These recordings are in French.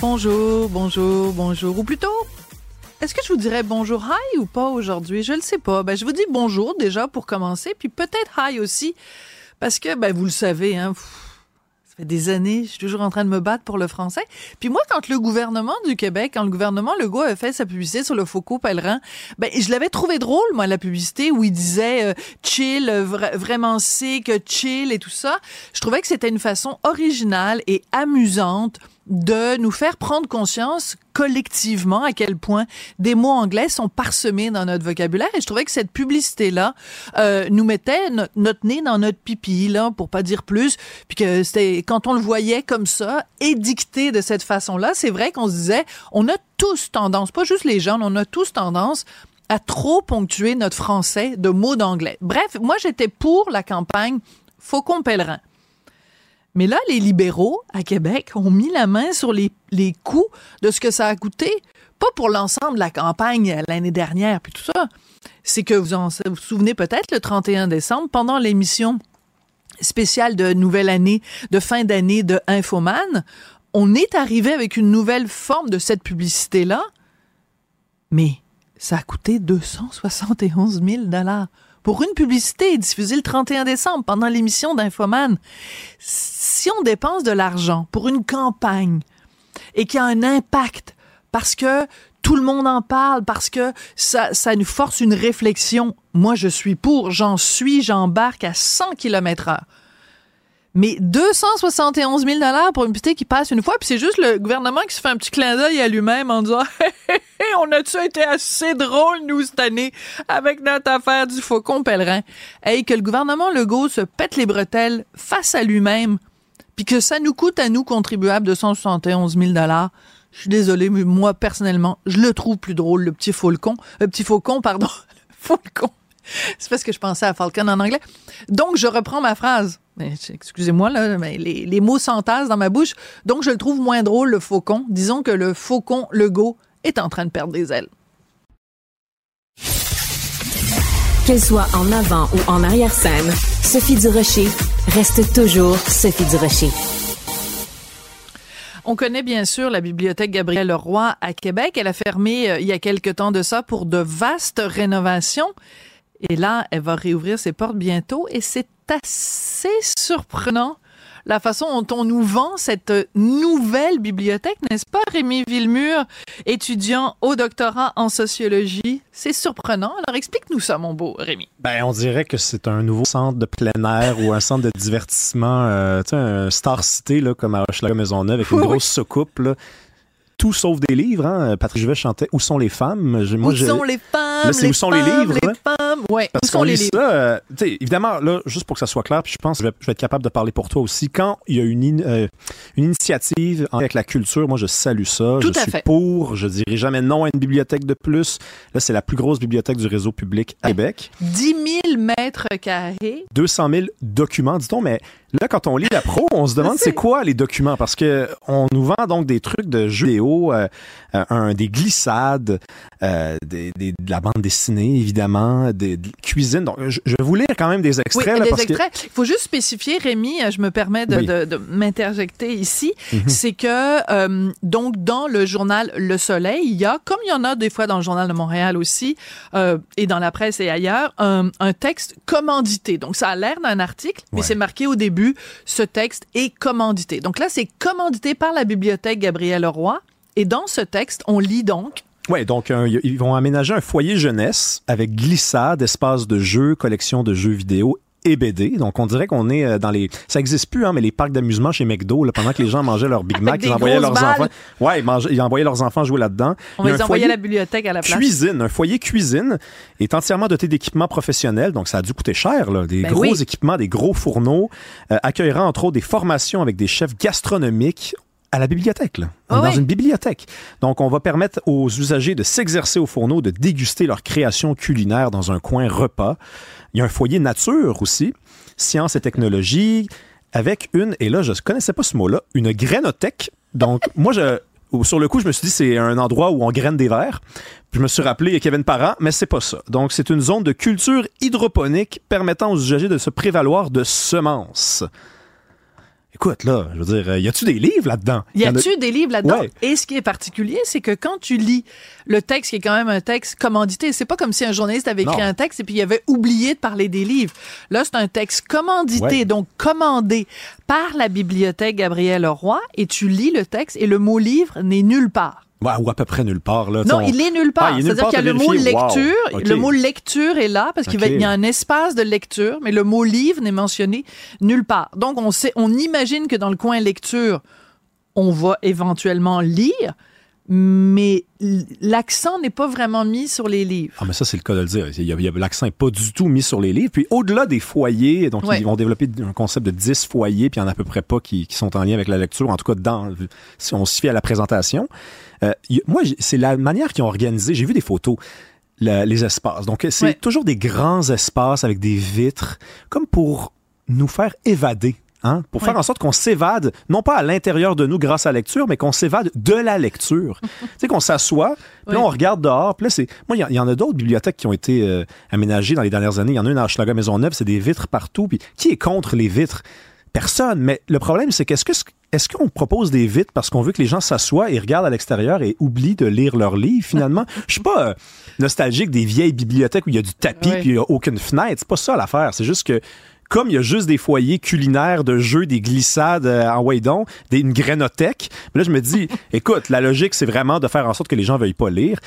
Bonjour, bonjour, bonjour. Ou plutôt, est-ce que je vous dirais bonjour hi ou pas aujourd'hui? Je ne sais pas. Ben, je vous dis bonjour déjà pour commencer, puis peut-être hi aussi, parce que, ben, vous le savez, hein, ça fait des années, je suis toujours en train de me battre pour le français. Puis moi, quand le gouvernement du Québec, quand le gouvernement Legault a fait sa publicité sur le Foucault pèlerin, ben, je l'avais trouvé drôle, moi, la publicité où il disait euh, chill, vraiment sick, chill et tout ça. Je trouvais que c'était une façon originale et amusante de nous faire prendre conscience collectivement à quel point des mots anglais sont parsemés dans notre vocabulaire. Et je trouvais que cette publicité-là euh, nous mettait notre nez dans notre pipi, là, pour pas dire plus. Puis que c'était quand on le voyait comme ça, édicté de cette façon-là, c'est vrai qu'on se disait, on a tous tendance, pas juste les gens, on a tous tendance à trop ponctuer notre français de mots d'anglais. Bref, moi j'étais pour la campagne Faucon pèlerin. Mais là, les libéraux à Québec ont mis la main sur les, les coûts de ce que ça a coûté, pas pour l'ensemble de la campagne l'année dernière, puis tout ça. C'est que vous en, vous, souvenez peut-être, le 31 décembre, pendant l'émission spéciale de nouvelle année, de fin d'année de Infoman, on est arrivé avec une nouvelle forme de cette publicité-là, mais ça a coûté 271 000 dollars pour une publicité diffusée le 31 décembre pendant l'émission d'Infoman. Si on dépense de l'argent pour une campagne et qu'il y a un impact parce que tout le monde en parle, parce que ça, ça nous force une réflexion, moi je suis pour, j'en suis, j'embarque à 100 km heure. Mais 271 000 dollars pour une publicité qui passe une fois, puis c'est juste le gouvernement qui se fait un petit clin d'œil à lui-même en disant on a-tu été assez drôle nous cette année avec notre affaire du faucon pèlerin? Et que le gouvernement Legault se pète les bretelles face à lui-même, puis que ça nous coûte à nous contribuables 271 000 dollars. Je suis désolé, mais moi personnellement, je le trouve plus drôle le petit faucon, le petit faucon pardon, faucon. C'est parce que je pensais à Falcon en anglais. Donc je reprends ma phrase excusez-moi, là, mais les, les mots s'entassent dans ma bouche. Donc, je le trouve moins drôle, le faucon. Disons que le faucon Legault est en train de perdre des ailes. Qu'elle soit en avant ou en arrière-scène, Sophie Durocher reste toujours Sophie Durocher. On connaît bien sûr la bibliothèque Gabriel Leroy à Québec. Elle a fermé euh, il y a quelque temps de ça pour de vastes rénovations. Et là, elle va réouvrir ses portes bientôt et c'est assez surprenant la façon dont on nous vend cette nouvelle bibliothèque, n'est-ce pas, Rémi Villemur, étudiant au doctorat en sociologie? C'est surprenant. Alors explique-nous ça, mon beau Rémi. Ben, on dirait que c'est un nouveau centre de plein air ou un centre de divertissement, euh, tu sais, un Star City, là, comme à Hochelaga Maisonneuve, avec une grosse soucoupe, là tout sauf des livres. Hein. Patrick Juvet chantait Où sont les femmes? Moi, Où sont les femmes? Là, c'est Où sont les livres Les femmes, ouais. Parce qu'on lit ça. Euh, évidemment, là, juste pour que ça soit clair, puis je pense que je vais, être capable de parler pour toi aussi. Quand il y a une, euh, une initiative avec la culture, moi, je salue ça. Tout je à suis fait. pour. Je dirais jamais non à une bibliothèque de plus. Là, c'est la plus grosse bibliothèque du réseau public à Québec. 10 000 mètres carrés. 200 000 documents, dit-on, mais Là, quand on lit la pro, on se demande c'est quoi les documents? Parce que on nous vend donc des trucs de jeux vidéo, euh, un, des glissades, euh, des, des, de la bande dessinée évidemment, des, de cuisine. Donc, je, je, vais vous lire quand même des extraits. Oui, là, des parce extraits. Il faut juste spécifier, Rémi, je me permets de, Oui. de, de m'interjecter ici, Mhm. c'est que euh, donc dans le journal Le Soleil, il y a, comme il y en a des fois dans le journal de Montréal aussi, euh, et dans la presse et ailleurs, un, un texte commandité. Donc ça a l'air d'un article, mais Ouais. c'est marqué au début, ce texte est commandité. Donc là, c'est commandité par la bibliothèque Gabriel Leroy. Et dans ce texte, on lit donc Ouais, donc euh, ils vont aménager un foyer jeunesse avec glissade, espace de jeu, collection de jeux vidéo et BD. Donc, on dirait qu'on est euh, dans les... Ça existe plus, hein, mais les parcs d'amusement chez McDo, là, pendant que les gens mangeaient leur Big Mac, ils envoyaient leurs balles. enfants... Ouais, ils, mangeaient- ils envoyaient leurs enfants jouer là-dedans. On les envoyer à la bibliothèque à la place. Cuisine, un foyer cuisine est entièrement doté d'équipements professionnels, donc ça a dû coûter cher, là, des Ben gros oui. équipements, des gros fourneaux, euh, accueillera entre autres des formations avec des chefs gastronomiques à la bibliothèque. Là. On Ah est dans oui. une bibliothèque. Donc, on va permettre aux usagers de s'exercer au fourneau, de déguster leur création culinaire dans un coin repas. Il y a un foyer nature aussi, sciences et technologie, avec une, et là, je ne connaissais pas ce mot-là, une grainothèque. Donc, moi, je, sur le coup, je me suis dit, c'est un endroit où on graine des verres. Puis je me suis rappelé Kevin Parent, mais c'est pas ça. Donc, c'est une zone de culture hydroponique permettant aux usagers de se prévaloir de semences. Écoute, là, je veux dire, euh, y a-tu des livres là-dedans? Y a-tu des livres là-dedans? Ouais. Et ce qui est particulier, c'est que quand tu lis le texte, qui est quand même un texte commandité, c'est pas comme si un journaliste avait écrit Non. un texte et puis il avait oublié de parler des livres. Là, c'est un texte commandité, Ouais. donc commandé par la bibliothèque Gabriel Leroy, et tu lis le texte et le mot livre n'est nulle part. Ouais, ou à peu près nulle part. Là, Non, on- il est nulle part. Ah, nulle C'est-à-dire part, qu'il y a le mot? Wow. lecture. Le mot lecture est là parce qu'il y a un espace de lecture, mais le mot livre n'est mentionné nulle part. Donc, on sait, on imagine que dans le coin lecture, on va éventuellement lire, mais l'accent n'est pas vraiment mis sur les livres. Ah, mais ça, c'est le cas de le dire. L'accent n'est pas du tout mis sur les livres. Puis au-delà des foyers, donc Ouais. ils vont développer un concept de 10 foyers, puis il y en a à peu près pas qui, qui sont en lien avec la lecture, en tout cas dans, si on se fie à la présentation. Euh, y moi, c'est la manière qu'ils ont organisé. J'ai vu des photos. la- les espaces. Donc, c'est Ouais. toujours des grands espaces avec des vitres, comme pour nous faire évader. Hein, pour faire Ouais. en sorte qu'on s'évade, non pas à l'intérieur de nous grâce à la lecture, mais qu'on s'évade de la lecture. tu sais, qu'on s'assoit, puis on regarde dehors. Puis là, c'est. Moi, il y, a- il y en a d'autres bibliothèques qui ont été euh, aménagées dans les dernières années. Il y en a une à Hochelaga Maisonneuve, c'est des vitres partout. Puis qui est contre les vitres? Personne. Mais le problème, c'est qu'est-ce que est-ce qu'on propose des vitres parce qu'on veut que les gens s'assoient et regardent à l'extérieur et oublient de lire leurs livres finalement? Je suis pas euh, nostalgique des vieilles bibliothèques où il y a du tapis puis il y a aucune fenêtre. C'est pas ça l'affaire. C'est juste que comme il y a juste des foyers culinaires de jeux, des glissades euh, en Waydon, des, une grainothèque, mais là je me dis, écoute, la logique c'est vraiment de faire en sorte que les gens veuillent pas lire.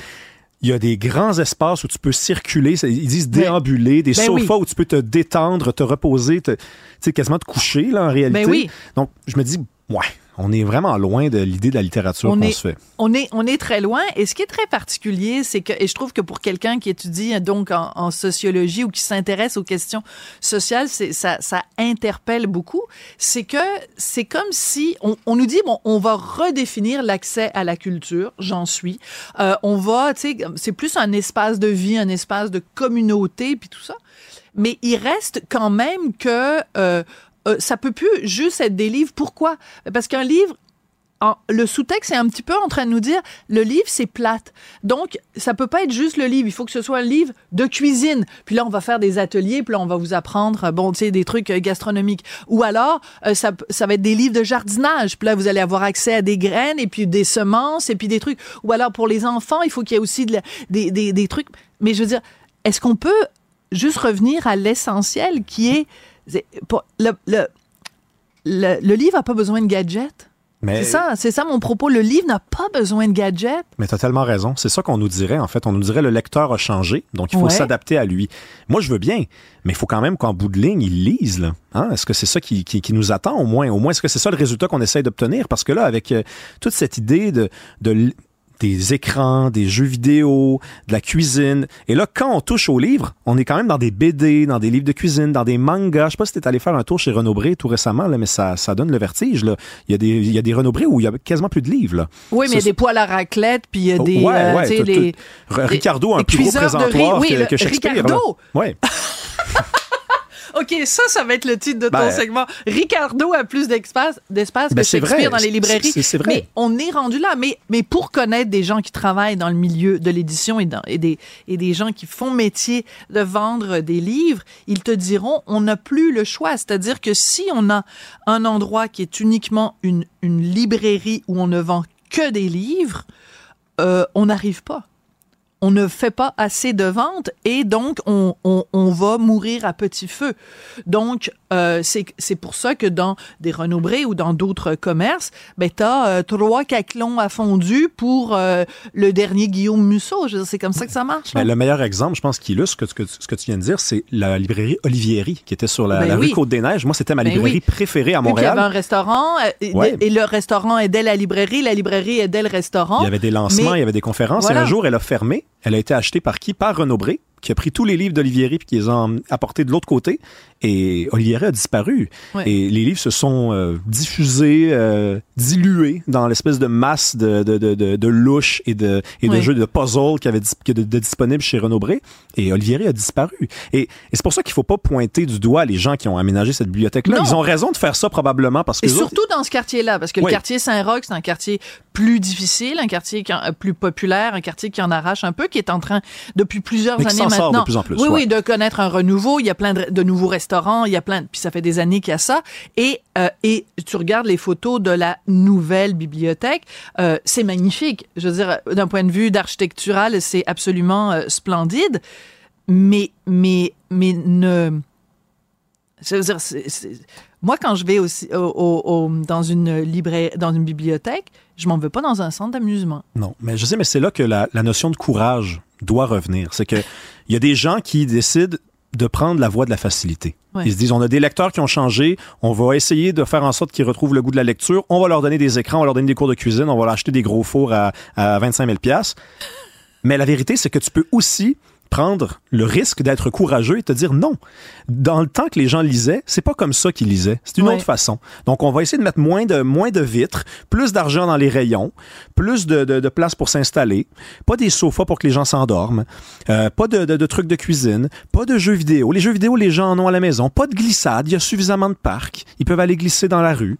Il y a des grands espaces où tu peux circuler, ils disent déambuler, des Ben sofas oui. où tu peux te détendre, te reposer, te- tu sais, quasiment te coucher là en réalité. Ben oui. Donc je me dis, ouais, on est vraiment loin de l'idée de la littérature On qu'on est- se fait. On est, on est très loin. Et ce qui est très particulier, c'est que, et je trouve que pour quelqu'un qui étudie donc en, en sociologie ou qui s'intéresse aux questions sociales, ça, ça interpelle beaucoup. C'est que c'est comme si on, on nous dit bon, on va redéfinir l'accès à la culture. J'en suis. Euh, on va, tu sais, c'est plus un espace de vie, un espace de communauté, puis tout ça. Mais il reste quand même que euh, euh, ça peut plus juste être des livres. Pourquoi? Parce qu'un livre le sous-texte est un petit peu en train de nous dire le livre c'est plate. Donc ça peut pas être juste le livre, il faut que ce soit un livre de cuisine. Puis là on va faire des ateliers, puis là on va vous apprendre euh, bon tu sais des trucs euh, gastronomiques ou alors ça ça va être des livres de jardinage. Puis là vous allez avoir accès à des graines et puis des semences et puis des trucs ou alors pour les enfants, il faut qu'il y ait aussi des, des des trucs mais je veux dire est-ce qu'on peut juste revenir à l'essentiel qui est, pour- le, le, le, le livre a pas besoin de gadgets. Mais C'est ça, c'est ça mon propos. Le livre n'a pas besoin de gadgets. Mais tu as tellement raison. C'est ça qu'on nous dirait, en fait. On nous dirait le lecteur a changé, donc il faut Ouais. s'adapter à lui. Moi, je veux bien, mais il faut quand même qu'en bout de ligne, il lise. Là. Hein? Est-ce que c'est ça qui, qui, qui nous attend au moins? Au moins, est-ce que c'est ça le résultat qu'on essaye d'obtenir? Parce que là, avec euh, toute cette idée de, des écrans, des jeux vidéo, de la cuisine. Et là, quand on touche aux livres, on est quand même dans des BD, dans des livres de cuisine, dans des mangas. Je sais pas si t'es allé faire un tour chez Renaud Bré tout récemment, là, mais ça, ça donne le vertige. Là. Il, y a des, il y a des Renaud Bré où il y a quasiment plus de livres. Là. Oui, mais il y a des poêles à raclette, puis il y a Oh, des, ouais, euh, ouais, les- Ricardo a un plus gros présentoir Oui, que, Shakespeare. Ricardo! Ouais. OK, ça, ça va être le titre de ton Ben, segment. Ricardo a plus d'espace, d'espace Ben, que c'est Shakespeare vrai. dans les librairies. Vrai. Mais on est rendu là. Mais, mais pour connaître des gens qui travaillent dans le milieu de l'édition et, des, et des gens qui font métier de vendre des livres, ils te diront, on n'a plus le choix. C'est-à-dire que si on a un endroit qui est uniquement une, une librairie où on ne vend que des livres, euh, on n'arrive pas. On ne fait pas assez de ventes et donc on, on, on va mourir à petit feu. Donc, euh, c'est pour ça que dans des Renaud Bré ou dans d'autres commerces, ben, tu as euh, trois caclons à fondu pour euh, le dernier Guillaume Musso. C'est comme ça que ça marche. Ben, le meilleur exemple, je pense, qui illustre ce que, ce que tu viens de dire, c'est la librairie Olivieri qui était sur la, Ben rue oui. Côte-des-Neiges. Moi, c'était ma Ben librairie oui. préférée à Puis il y Montréal. avait un restaurant et, le restaurant aidait la librairie, la librairie aidait le restaurant. Il y avait des lancements, Mais- il y avait des conférences. Voilà. Et un jour, elle a fermé. Elle a été achetée par qui? Par Renaud Bré, qui a pris tous les livres d'Olivieri puis qui les a apportés de l'autre côté. Et Olivieri a disparu. Et les livres se sont euh, diffusés, euh, dilués dans l'espèce de masse de, de, de, de, de louches et de, et de jeux de puzzle qui avait était de, disponibles chez Renaud Bré. Et Olivieri a disparu. Et, et c'est pour ça qu'il faut pas pointer du doigt les gens qui ont aménagé cette bibliothèque-là. Ils ont raison de faire ça probablement parce que Et autres- surtout dans ce quartier-là, parce que le quartier Saint-Roch, c'est un quartier plus difficile, un quartier qui en- euh, plus populaire, un quartier qui en arrache un peu, qui est en train, depuis plusieurs années sort maintenant, de plus en plus, oui, ouais. oui, de connaître un renouveau. Il y a plein de, de nouveaux restaurants, il y a plein, puis ça fait des années qu'il y a ça. Et euh, et tu regardes les photos de la nouvelle bibliothèque, euh, c'est magnifique. Je veux dire, d'un point de vue d'architectural, c'est absolument euh, splendide. Mais mais mais ne je veux dire, c'est- moi, quand je vais aussi au- au- au- dans une librairie, dans une bibliothèque, je m'en veux pas dans un centre d'amusement. Non, mais je sais, mais c'est là que la, la notion de courage doit revenir. C'est que il y a des gens qui décident de prendre la voie de la facilité. Ouais. Ils se disent, on a des lecteurs qui ont changé, on va essayer de faire en sorte qu'ils retrouvent le goût de la lecture, on va leur donner des écrans, on va leur donner des cours de cuisine, on va leur acheter des gros fours à, à 25 000 piastres. Mais la vérité, c'est que tu peux aussi prendre le risque d'être courageux et te dire non. Dans le temps que les gens lisaient, c'est pas comme ça qu'ils lisaient. C'est une Ouais. autre façon. Donc, on va essayer de mettre moins de, moins de vitres, plus d'argent dans les rayons, plus de, de, de place pour s'installer, pas des sofas pour que les gens s'endorment, euh, pas de, de, de trucs de cuisine, pas de jeux vidéo. Les jeux vidéo, les gens en ont à la maison. Pas de glissade. Il y a suffisamment de parcs. Ils peuvent aller glisser dans la rue.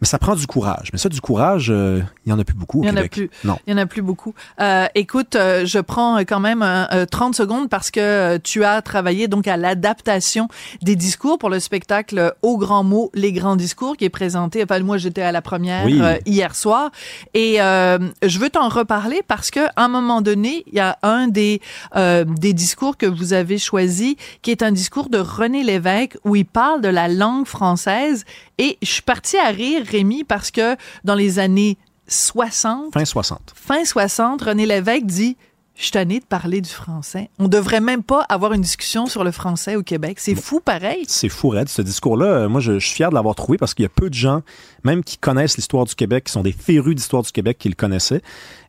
Mais ça prend du courage. Mais ça, du courage, euh, il y en a plus beaucoup au Il y en a plus. Non. Il y en a plus beaucoup. Euh, écoute, euh, je prends quand même euh, euh, 30 secondes parce que euh, tu as travaillé donc à l'adaptation des discours pour le spectacle Au grand mot, les grands discours qui est présenté. Enfin, moi, j'étais à la première Oui. euh, hier soir et euh, je veux t'en reparler parce que à un moment donné, il y a un des euh, des discours que vous avez choisi qui est un discours de René Lévesque où il parle de la langue française et je suis partie à rire Rémi parce que dans les années 60 Fin 60. fin 60, René Lévesque dit Je suis de parler du français. On devrait même pas avoir une discussion sur le français au Québec. C'est fou pareil. C'est fou, Red. Ce discours-là, euh, moi, je, je suis fier de l'avoir trouvé parce qu'il y a peu de gens, même qui connaissent l'histoire du Québec, qui sont des férus d'histoire du Québec, qui le connaissaient.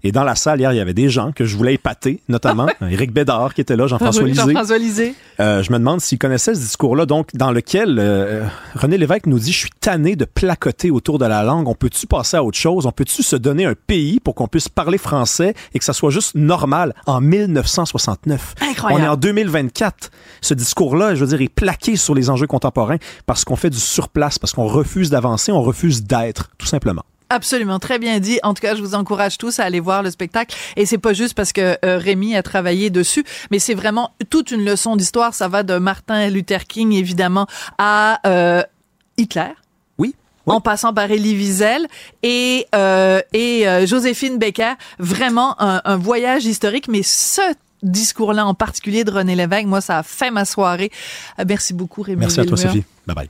Et dans la salle, hier, il y avait des gens que je voulais épater, notamment Éric Bédard qui était là, Jean-François Oui, Lisée. Lisée. Euh, je me demande s'ils connaissaient ce discours-là, donc dans lequel euh, René Lévesque nous dit « Je suis tanné de placoter autour de la langue. On peut-tu passer à autre chose? On peut-tu se donner un pays pour qu'on puisse parler français et que ça soit juste normal en 1969? Incroyable. On est en 2024. Ce discours-là, je veux dire, est plaqué sur les enjeux contemporains parce qu'on fait du surplace, parce qu'on refuse d'avancer, on refuse d'être, tout simplement. Absolument, très bien dit. En tout cas, je vous encourage tous à aller voir le spectacle. Et c'est pas juste parce que euh, Rémi a travaillé dessus, mais c'est vraiment toute une leçon d'histoire. Ça va de Martin Luther King, évidemment, à euh, Hitler. Oui. en passant par Elie Wiesel et euh, et euh, Joséphine Becker, vraiment un, un voyage historique. Mais ce discours-là en particulier de René Lévesque, moi, ça a fait ma soirée. Merci beaucoup, Rémi. Merci à toi. Sophie. Bye bye.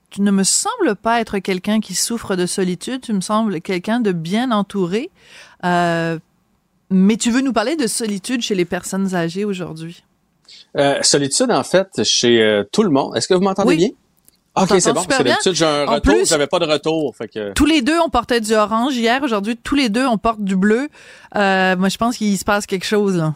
tu ne me sembles pas être quelqu'un qui souffre de solitude. Tu me sembles quelqu'un de bien entouré. Euh, mais tu veux nous parler de solitude chez les personnes âgées aujourd'hui? Euh, solitude, en fait, chez euh, tout le monde. Est-ce que vous m'entendez Oui. bien? Ok, c'est bon. C'est d'habitude, j'ai un En retour, j'avais pas de retour. Fait que... Tous les deux, on portait du orange hier. Aujourd'hui, tous les deux, on porte du bleu. Moi, je pense qu'il se passe quelque chose. Là.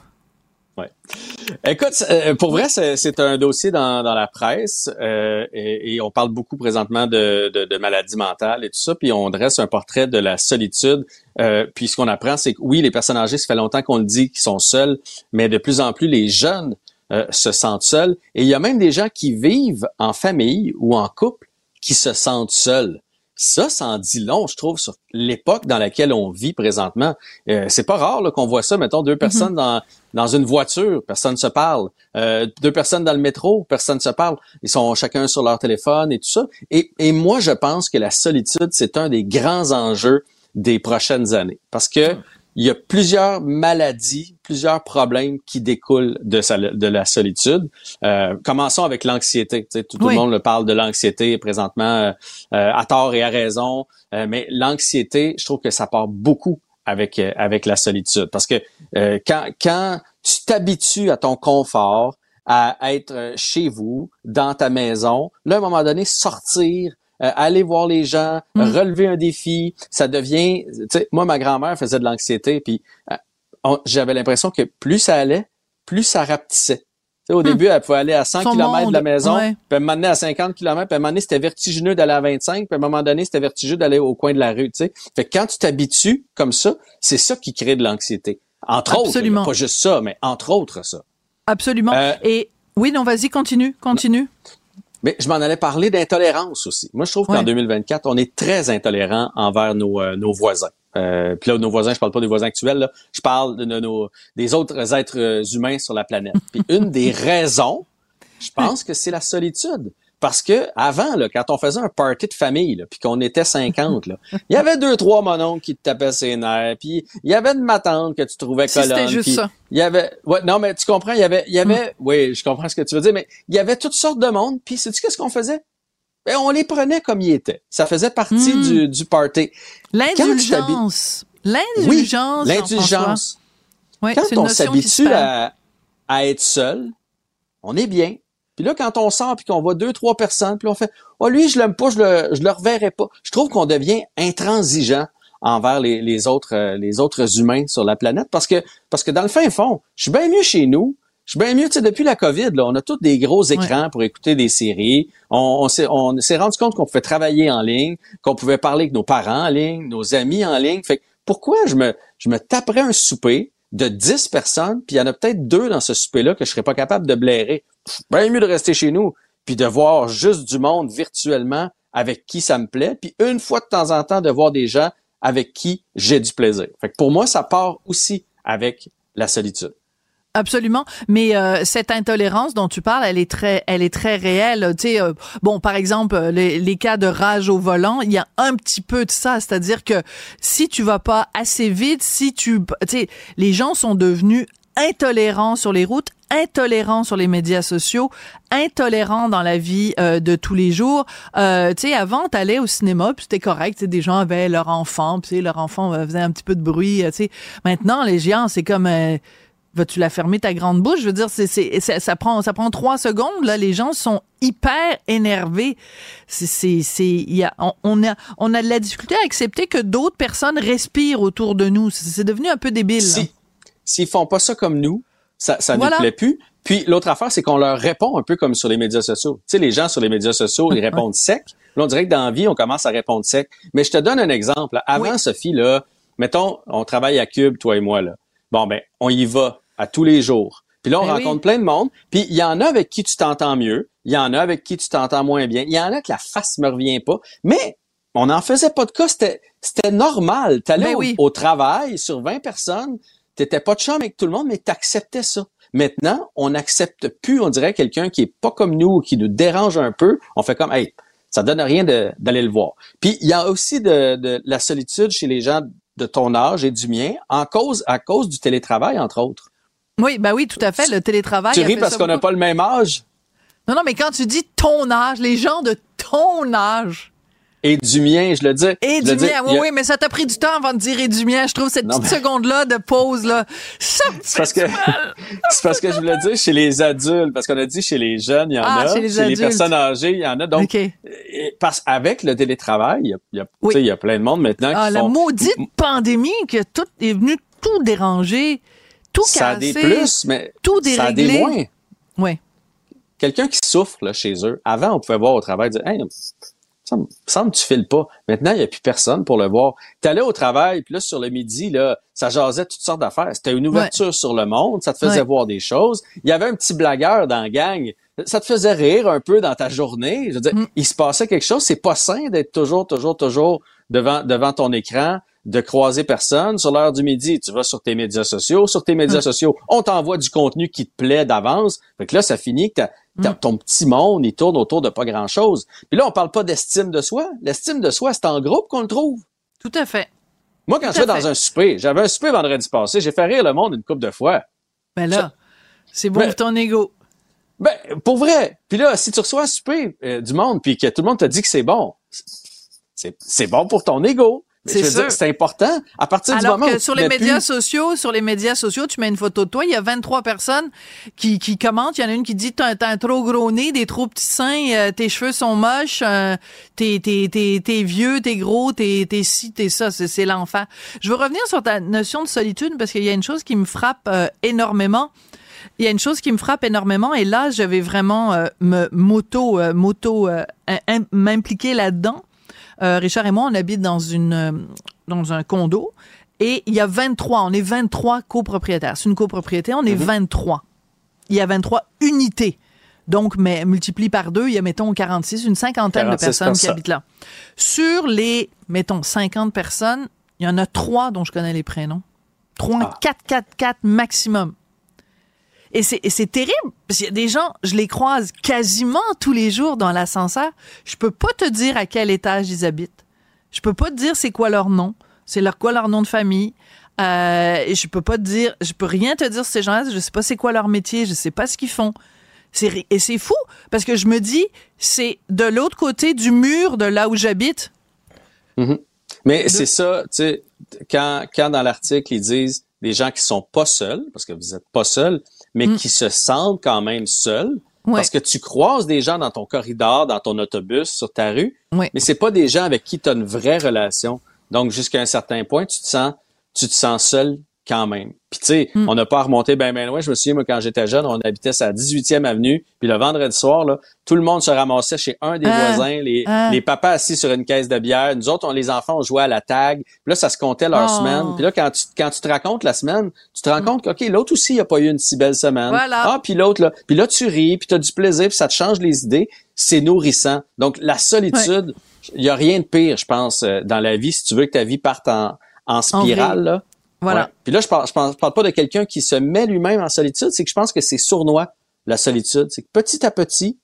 Écoute, euh, pour vrai, c'est un dossier dans, dans la presse euh, et, et on parle beaucoup présentement de, de, de maladies mentales et tout ça, puis on dresse un portrait de la solitude. Euh, puis ce qu'on apprend, c'est que oui, les personnes âgées, ça fait longtemps qu'on le dit qu'ils sont seuls, mais de plus en plus, les jeunes euh, se sentent seuls. Et il y a même des gens qui vivent en famille ou en couple qui se sentent seuls. Ça, ça en dit long, je trouve, sur l'époque dans laquelle on vit présentement. Euh, c'est pas rare qu'on voit ça, mettons, deux personnes mhm. dans, dans une voiture, personne ne se parle. Euh, deux personnes dans le métro, personne ne se parle. Ils sont chacun sur leur téléphone et tout ça. Et, et moi, je pense que la solitude, c'est un des grands enjeux des prochaines années. Parce que il y a plusieurs maladies, plusieurs problèmes qui découlent de, de la solitude. Euh, commençons avec l'anxiété. Tout, le monde parle de l'anxiété présentement euh, euh, à tort et à raison, mais l'anxiété, je trouve que ça part beaucoup avec avec la solitude parce que quand quand tu t'habitues à ton confort, à être chez vous, dans ta maison, là à un moment donné sortir euh, aller voir les gens, mm. relever un défi, ça devient. Tu sais, moi, ma grand-mère faisait de l'anxiété, puis euh, j'avais l'impression que plus ça allait, plus ça rapetissait. Au mm. début, elle pouvait aller à 100 km de la maison, puis elle m'amenait à 50 km, puis à un moment donné, c'était vertigineux d'aller à 25, puis à un moment donné, c'était vertigineux d'aller au coin de la rue, tu sais. Fait que quand tu t'habitues comme ça, c'est ça qui crée de l'anxiété. Entre Absolument. autres, pas juste ça, mais entre autres ça. Absolument. Euh, Et oui, non, vas-y, continue, continue. Mais je m'en allais parler d'intolérance aussi. Moi, je trouve qu'en 2024, on est très intolérant envers nos, euh, nos voisins. Euh, puis là, nos voisins, je parle pas des voisins actuels, là, je parle de, nos, des autres êtres euh, humains sur la planète. Puis une des raisons, je pense que c'est la solitude. Parce que avant, là, quand on faisait un party de famille, puis qu'on était 50, là, il y avait deux, trois mononcles qui te tapaient ses nerfs, puis il y avait une matante que tu trouvais si colonne. juste ça. Il y avait, ouais, non, mais tu comprends, il y avait, il y avait, hmm. oui, je comprends ce que tu veux dire, mais il y avait toutes sortes de monde, puis sais-tu qu'est-ce qu'on faisait? Ben, on les prenait comme ils étaient. Ça faisait partie hmm. du, du party. L'indulgence. L'indulgence. Oui, l'indulgence. Quand on s'habitue à, à être seul, on est bien. Puis là, quand on sort puis qu'on voit deux, trois personnes, puis on fait Oh, lui, je l'aime pas, je le, je le reverrai pas. Je trouve qu'on devient intransigeant envers les, les autres euh, les autres humains sur la planète parce que parce que dans le fin fond, je suis bien mieux chez nous. Je suis bien mieux, tu sais, depuis la COVID, là, on a tous des gros écrans pour écouter des séries. On, on s'est rendu compte qu'on pouvait travailler en ligne, qu'on pouvait parler avec nos parents en ligne, nos amis en ligne. Fait pourquoi je me je me taperais un souper de 10 personnes, puis il y en a peut-être deux dans ce souper-là que je serais pas capable de blairer? Bien mieux de rester chez nous, puis de voir juste du monde virtuellement avec qui ça me plaît, puis une fois de temps en temps de voir des gens avec qui j'ai du plaisir. Fait que pour moi, ça part aussi avec la solitude. Absolument, mais euh, cette intolérance dont tu parles, elle est très, elle est très réelle. Tu sais, euh, bon, par exemple, les, les, cas de rage au volant, il y a un petit peu de ça, c'est-à-dire que si tu vas pas assez vite, si tu, tu sais, les gens sont devenus intolérants sur les routes, intolérants sur les médias sociaux, intolérants dans la vie euh, de tous les jours. Euh, tu sais, avant, t'allais au cinéma, puis c'était correct. Des gens avaient leur enfant, puis leur enfant faisait un petit peu de bruit. Tu sais, maintenant, les géants, c'est comme vas-tu la fermer ta grande bouche? Je veux dire, c'est, c'est, ça prend ça prend trois secondes. Là, les gens sont hyper énervés. C'est, c'est, c'est y a, on, a on a de la difficulté à accepter que d'autres personnes respirent autour de nous. C'est, devenu un peu débile. Si, s'ils font pas ça comme nous, ça, ça ne plaît plus. Puis l'autre affaire, c'est qu'on leur répond un peu comme sur les médias sociaux. Tu sais, les gens sur les médias sociaux, ils répondent sec. Là, on dirait que dans la vie, on commence à répondre sec. Mais je te donne un exemple. Avant, Sophie, là, mettons, on travaille à Cube, toi et moi, là. Bon, ben, on y va à tous les jours. Puis là, on ben rencontre plein de monde. Puis il y en a avec qui tu t'entends mieux. Il y en a avec qui tu t'entends moins bien. Il y en a que la face me revient pas. Mais on n'en faisait pas de cas. C'était, c'était normal. Tu allais ben au, travail sur 20 personnes. T'étais pas de chambre avec tout le monde, mais tu acceptais ça. Maintenant, on n'accepte plus, on dirait, quelqu'un qui est pas comme nous, qui nous dérange un peu. On fait comme, hey, ça donne rien d'aller le voir. Puis il y a aussi de, de, la solitude chez les gens de ton âge et du mien, en cause, à cause du télétravail, entre autres. Oui, ben oui, tout à fait. Le télétravail. Tu ris parce qu'on n'a pas le même âge? Non, non, mais quand tu dis ton âge, les gens de ton âge. Et du mien, je le dis. Et du mien, oui, oui, mais ça t'a pris du temps avant de dire et du mien. Je trouve cette petite seconde-là de pause, là, C'est parce que, c'est parce que je voulais dire chez les adultes, parce qu'on a dit chez les jeunes, il y en ah, a. Chez les, personnes âgées, il y en a. Donc, parce, avec le télétravail, il y a, il y plein de monde maintenant qui ah, la maudite pandémie tout est venu tout déranger tout ça a des plus, mais ça a des moins. Oui. Quelqu'un qui souffre là, chez eux, avant, on pouvait voir au travail dire hey, ça me semble que tu files pas. Maintenant, il n'y a plus personne pour le voir. Tu allais au travail, puis là, sur le midi, là, ça jasait toutes sortes d'affaires. C'était une ouverture sur le monde, ça te faisait voir des choses. Il y avait un petit blagueur dans la gang. Ça te faisait rire un peu dans ta journée. Je veux dire, mm. il se passait quelque chose. C'est pas sain d'être toujours, toujours, toujours devant, devant ton écran de croiser personne. Sur l'heure du midi, tu vas sur tes médias sociaux. Sur tes médias mm. sociaux, on t'envoie du contenu qui te plaît d'avance. Fait que là, ça finit que mm. ton petit monde, il tourne autour de pas grand-chose. Puis là, on parle pas d'estime de soi. L'estime de soi, c'est en groupe qu'on le trouve. Tout à fait. Moi, quand je vais dans un souper, j'avais un souper vendredi passé, j'ai fait rire le monde une couple de fois. Ben là, c'est bon pour ton ego. Ben, pour vrai. Puis là, si tu reçois un souper euh, du monde, puis que tout le monde te dit que c'est bon, c'est bon pour ton ego. C'est c'est important. À partir du moment que sur les médias sociaux, sur les médias sociaux, tu mets une photo de toi, il y a 23 personnes qui, qui commentent. Il y en a une qui dit t'as un trop gros nez, des trop petits seins, euh, tes cheveux sont moches, euh, t'es t'es vieux, t'es gros, t'es t'es ci, t'es ça. C'est l'enfer. Je veux revenir sur ta notion de solitude parce qu'il y a une chose qui me frappe euh, énormément. Il y a une chose qui me frappe énormément et là, je vais vraiment me moto moto m'impliquer là-dedans euh, Richard et moi, on habite dans une euh, dans un condo et il y a 23, on est 23 copropriétaires. C'est une copropriété, on est 23. Mhm. Il y a 23 unités. Donc, mais multiplie par deux, il y a, mettons, 46, une cinquantaine de personnes qui habitent là. Sur les, mettons, 50 personnes, il y en a trois dont je connais les prénoms. Trois, ah. quatre, quatre, quatre maximum. Et c'est terrible, parce qu'il y a des gens, je les croise quasiment tous les jours dans l'ascenseur. Je peux pas te dire à quel étage ils habitent. Je peux pas te dire c'est quoi leur nom, c'est leur quoi leur nom de famille. Euh, et je peux pas te dire, je peux rien te dire sur ces gens-là. Je sais pas c'est quoi leur métier, je sais pas ce qu'ils font. Et c'est fou parce que je me dis, c'est de l'autre côté du mur de là où j'habite. Mm-hmm. Mais c'est ça, tu sais, quand, quand dans l'article ils disent les gens qui sont pas seuls, parce que vous êtes pas seuls, mais mm. qui se sentent quand même seuls. Parce que tu croises des gens dans ton corridor, dans ton autobus, sur ta rue, mais c'est pas des gens avec qui tu as une vraie relation. Donc, jusqu'à un certain point, tu te sens, tu te sens seul quand même. Puis tu sais, hmm. on n'a pas remonté bien ben loin. Je me souviens, moi, quand j'étais jeune, on habitait à 18e avenue. Puis le vendredi soir, là, tout le monde se ramassait chez un des ah. voisins, les, ah. les papas assis sur une caisse de bière. Nous autres, on, les enfants, on jouait à la tag. Puis là, ça se comptait leur oh. semaine. Puis là, quand tu, quand tu te racontes la semaine, tu te rends hmm. compte que, OK, l'autre aussi, il a pas eu une si belle semaine. Ah, puis l'autre, là. Puis là, tu ris, puis tu as du plaisir, puis ça te change les idées. C'est nourrissant. Donc, la solitude, il y a rien de pire, je pense, euh, dans la vie, si tu veux que ta vie parte en, en spirale, là. Voilà. Puis là, je parle, je parle, pas de quelqu'un qui se met lui-même en solitude, c'est que je pense que c'est sournois, la solitude. C'est que petit à petit,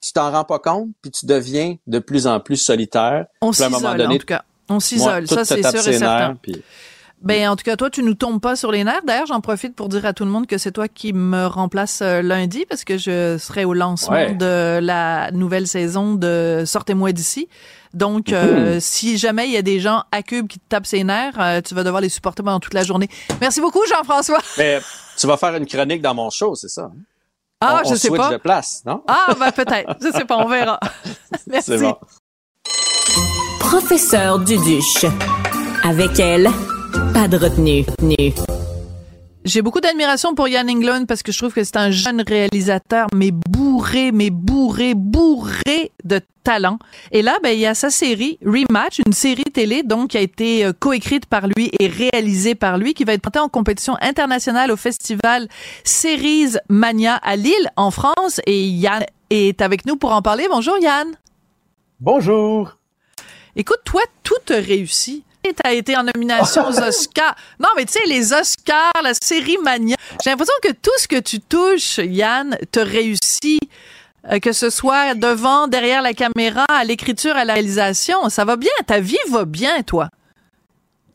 tu t'en rends pas compte, puis tu deviens de plus en plus solitaire. On s'isole, en tout cas. On s'isole, ça c'est sûr et certain. Ben, en tout cas, toi, tu nous tombes pas sur les nerfs. D'ailleurs, j'en profite pour dire à tout le monde que c'est toi qui me remplace euh, lundi parce que je serai au lancement de la nouvelle saison de Sortez-moi d'ici. Donc, euh, si jamais il y a des gens à Cube qui te tapent ses nerfs, euh, tu vas devoir les supporter pendant toute la journée. Merci beaucoup, Jean-François. Mais tu vas faire une chronique dans mon show, c'est ça? Hein? Ah, je sais pas. de place, non? Ah, ben peut-être. Je sais pas, on verra. Merci. Bon. Professeur Duduche. Avec elle, pas de retenue. J'ai beaucoup d'admiration pour Yann Englund parce que je trouve que c'est un jeune réalisateur, mais bourré, mais bourré, bourré de talent. Et là, ben, il y a sa série Rematch, une série télé donc qui a été euh, coécrite par lui et réalisée par lui, qui va être portée en compétition internationale au festival Series Mania à Lille, en France. Et Yann est avec nous pour en parler. Bonjour Yann. Bonjour. Écoute, toi, tout te réussit t'as été en nomination aux Oscars. Non, mais tu sais, les Oscars, la série Mania. J'ai l'impression que tout ce que tu touches, Yann, te réussit. Euh, que ce soit devant, derrière la caméra, à l'écriture, à la réalisation. Ça va bien. Ta vie va bien, toi.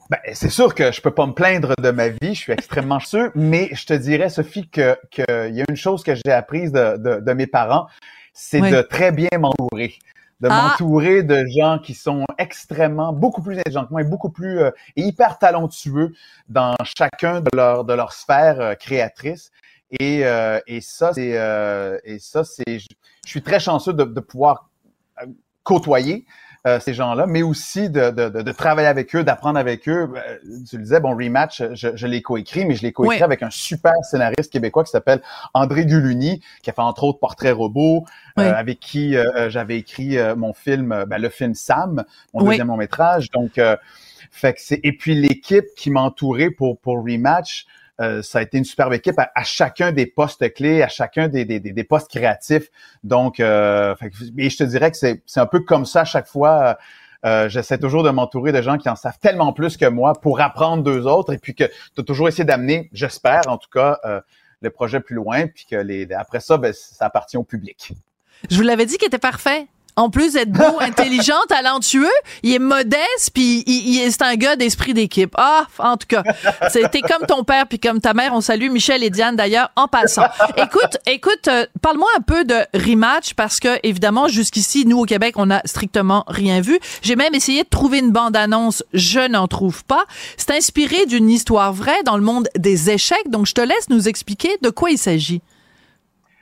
Ben, c'est sûr que je peux pas me plaindre de ma vie, je suis extrêmement chanceux, mais je te dirais, Sophie, que qu'il y a une chose que j'ai apprise de, de, mes parents, c'est de très bien m'entourer de ah. m'entourer de gens qui sont extrêmement, beaucoup plus intelligents que moi et beaucoup plus euh, hyper talentueux dans chacun de leurs de leur sphères euh, créatrices. Et, euh, et ça, c'est et ça, c'est, je, suis très chanceux de, de pouvoir côtoyer euh, ces gens-là, mais aussi de, de, de, travailler avec eux, d'apprendre avec eux. Euh, tu le disais, bon, Rematch, je, je l'ai coécrit, mais je l'ai coécrit avec un super scénariste québécois qui s'appelle André Guluni, qui a fait entre autres Portrait Robot, euh, avec qui j'avais écrit mon film, ben, le film Sam, mon deuxième long métrage. Donc, fait que c'est et puis l'équipe qui m'a entouré pour pour Rematch. Euh, ça a été une superbe équipe à, chacun des postes clés, à chacun des, des, des postes créatifs. Donc, euh, et je te dirais que c'est un peu comme ça à chaque fois. Euh, j'essaie toujours de m'entourer de gens qui en savent tellement plus que moi pour apprendre d'eux autres et puis que tu as toujours essayé d'amener, j'espère en tout cas, le projet plus loin, puis que les, après ça, ben, ça appartient au public. Je vous l'avais dit qu'il était parfait. En plus d'être beau, intelligent, talentueux, il est modeste, puis il, c'est un gars d'esprit d'équipe. Ah, en tout cas, c'était comme ton père puis comme ta mère. On salue Michel et Diane d'ailleurs en passant. Écoute, écoute, euh, parle-moi un peu de rematch parce que évidemment jusqu'ici, nous au Québec, on n'a strictement rien vu. J'ai même essayé de trouver une bande-annonce, je n'en trouve pas. C'est inspiré d'une histoire vraie dans le monde des échecs, donc je te laisse nous expliquer de quoi il s'agit.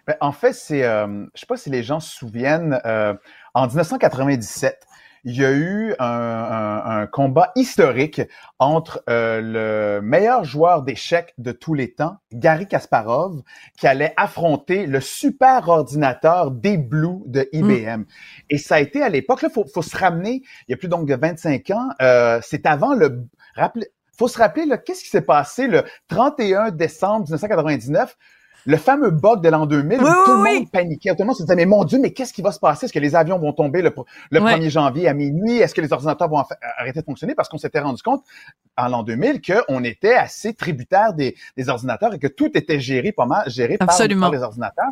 Ben, en fait, c'est, euh, je sais pas si les gens se souviennent, euh, en 1997, il y a eu un, combat historique entre euh, le meilleur joueur d'échecs de tous les temps, Gary Kasparov, qui allait affronter le super ordinateur des Blue de IBM. Mm. Et ça a été à l'époque, il faut, faut, se ramener, il y a plus donc de 25 ans, euh, c'est avant le... Rappelez, faut se rappeler, qu'est-ce qui s'est passé le 31 décembre 1999? Le fameux bug de l'an 2000 où tout le monde paniquait. Tout le monde se disait, mais mon Dieu, mais qu'est-ce qui va se passer? Est-ce que les avions vont tomber le, 1er janvier à minuit? Est-ce que les ordinateurs vont arrêter de fonctionner? Parce qu'on s'était rendu compte en l'an 2000 qu'on était assez tributaire des, ordinateurs et que tout était géré pas mal, géré par, les ordinateurs.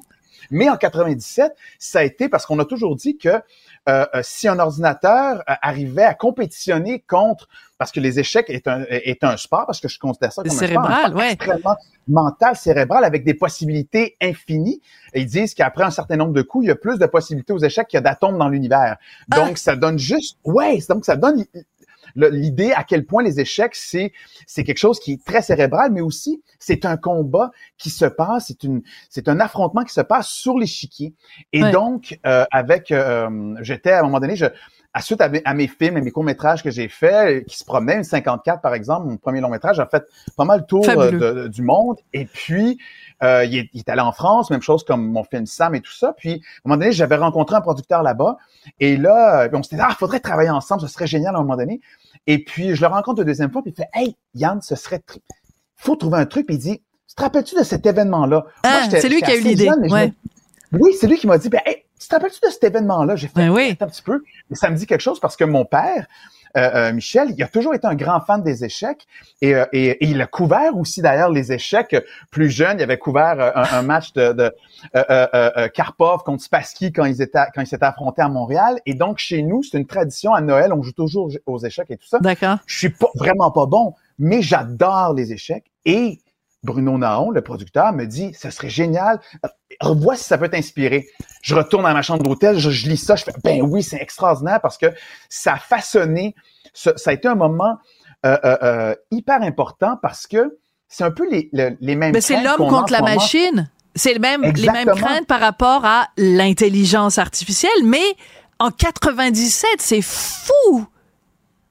Mais en 97, ça a été parce qu'on a toujours dit que euh, euh, si un ordinateur euh, arrivait à compétitionner contre, parce que les échecs est un, est un sport, parce que je considère ça comme un sport, extrêmement mental, cérébral, avec des possibilités infinies. Et ils disent qu'après un certain nombre de coups, il y a plus de possibilités aux échecs qu'il y a d'atomes dans l'univers. Ah! Donc, ça donne juste, ouais, donc ça donne l'idée à quel point les échecs, c'est c'est quelque chose qui est très cérébral, mais aussi c'est un combat qui se passe, c'est une c'est un affrontement qui se passe sur l'échiquier. Et donc, euh, avec, euh, j'étais à un moment donné, je à suite à mes, films et mes courts-métrages que j'ai faits, qui se promenaient, une 54 par exemple, mon premier long-métrage, a fait pas mal le tour euh, du monde. Et puis, euh, il, est, il, est, allé en France, même chose comme mon film Sam et tout ça. Puis, à un moment donné, j'avais rencontré un producteur là-bas. Et là, on s'était dit, ah, faudrait travailler ensemble, ce serait génial à un moment donné. Et puis, je le rencontre une deuxième fois, puis il fait, hey, Yann, ce serait, faut trouver un truc. Puis il dit, te rappelles-tu de cet événement-là? Ah, c'est lui qui a eu l'idée. Ouais. Oui, c'est lui qui m'a dit, ben, hey, tu te rappelles-tu de cet événement-là? J'ai fait ben oui. un petit peu. Mais ça me dit quelque chose parce que mon père, euh, euh, Michel, il a toujours été un grand fan des échecs et, euh, et, il a couvert aussi d'ailleurs les échecs plus jeunes. Il avait couvert un, match de, de Karpov contre Spassky quand ils étaient quand ils s'étaient affrontés à Montréal. Et donc chez nous, c'est une tradition à Noël, on joue toujours aux échecs et tout ça. D'accord. Je suis pas vraiment pas bon, mais j'adore les échecs et Bruno Naon, le producteur, me dit ce serait génial. Revois si ça peut t'inspirer. Je retourne dans ma chambre d'hôtel, je, lis ça, je fais ben oui, c'est extraordinaire parce que ça a façonné. ça a été un moment euh, euh, euh, hyper important parce que c'est un peu les, les, mêmes. Mais c'est l'homme contre la machine. C'est le même, les mêmes craintes par rapport à l'intelligence artificielle, mais en 97, c'est fou.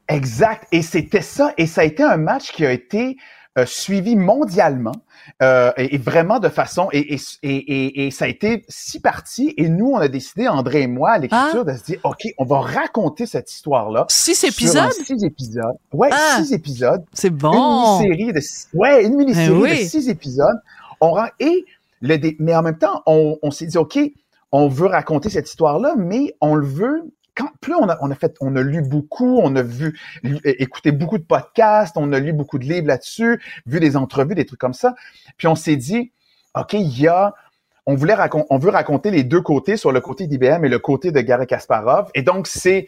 Exact. Et c'était ça. Et ça a été un match qui a été euh, suivi mondialement euh, et, vraiment de façon et, et, et, ça a été six parties et nous on a décidé André et moi à l'écriture ah. de se dire ok on va raconter cette histoire là six épisodes? six épisodes. Ouais ah. six épisodes. C'est bon. Une mini-série de ouais une mini-série ben de six épisodes. On rend et le mais en même temps on, on s'est dit ok on veut raconter cette histoire là mais on le veut quand plus on a, on a fait, on a lu beaucoup, on a vu, écouté beaucoup de podcasts, on a lu beaucoup de livres là-dessus, vu des entrevues, des trucs comme ça. Puis on s'est dit, ok, il y a, on voulait raconter, on veut raconter les deux côtés sur le côté d'IBM et le côté de Gary Kasparov. Et donc c'est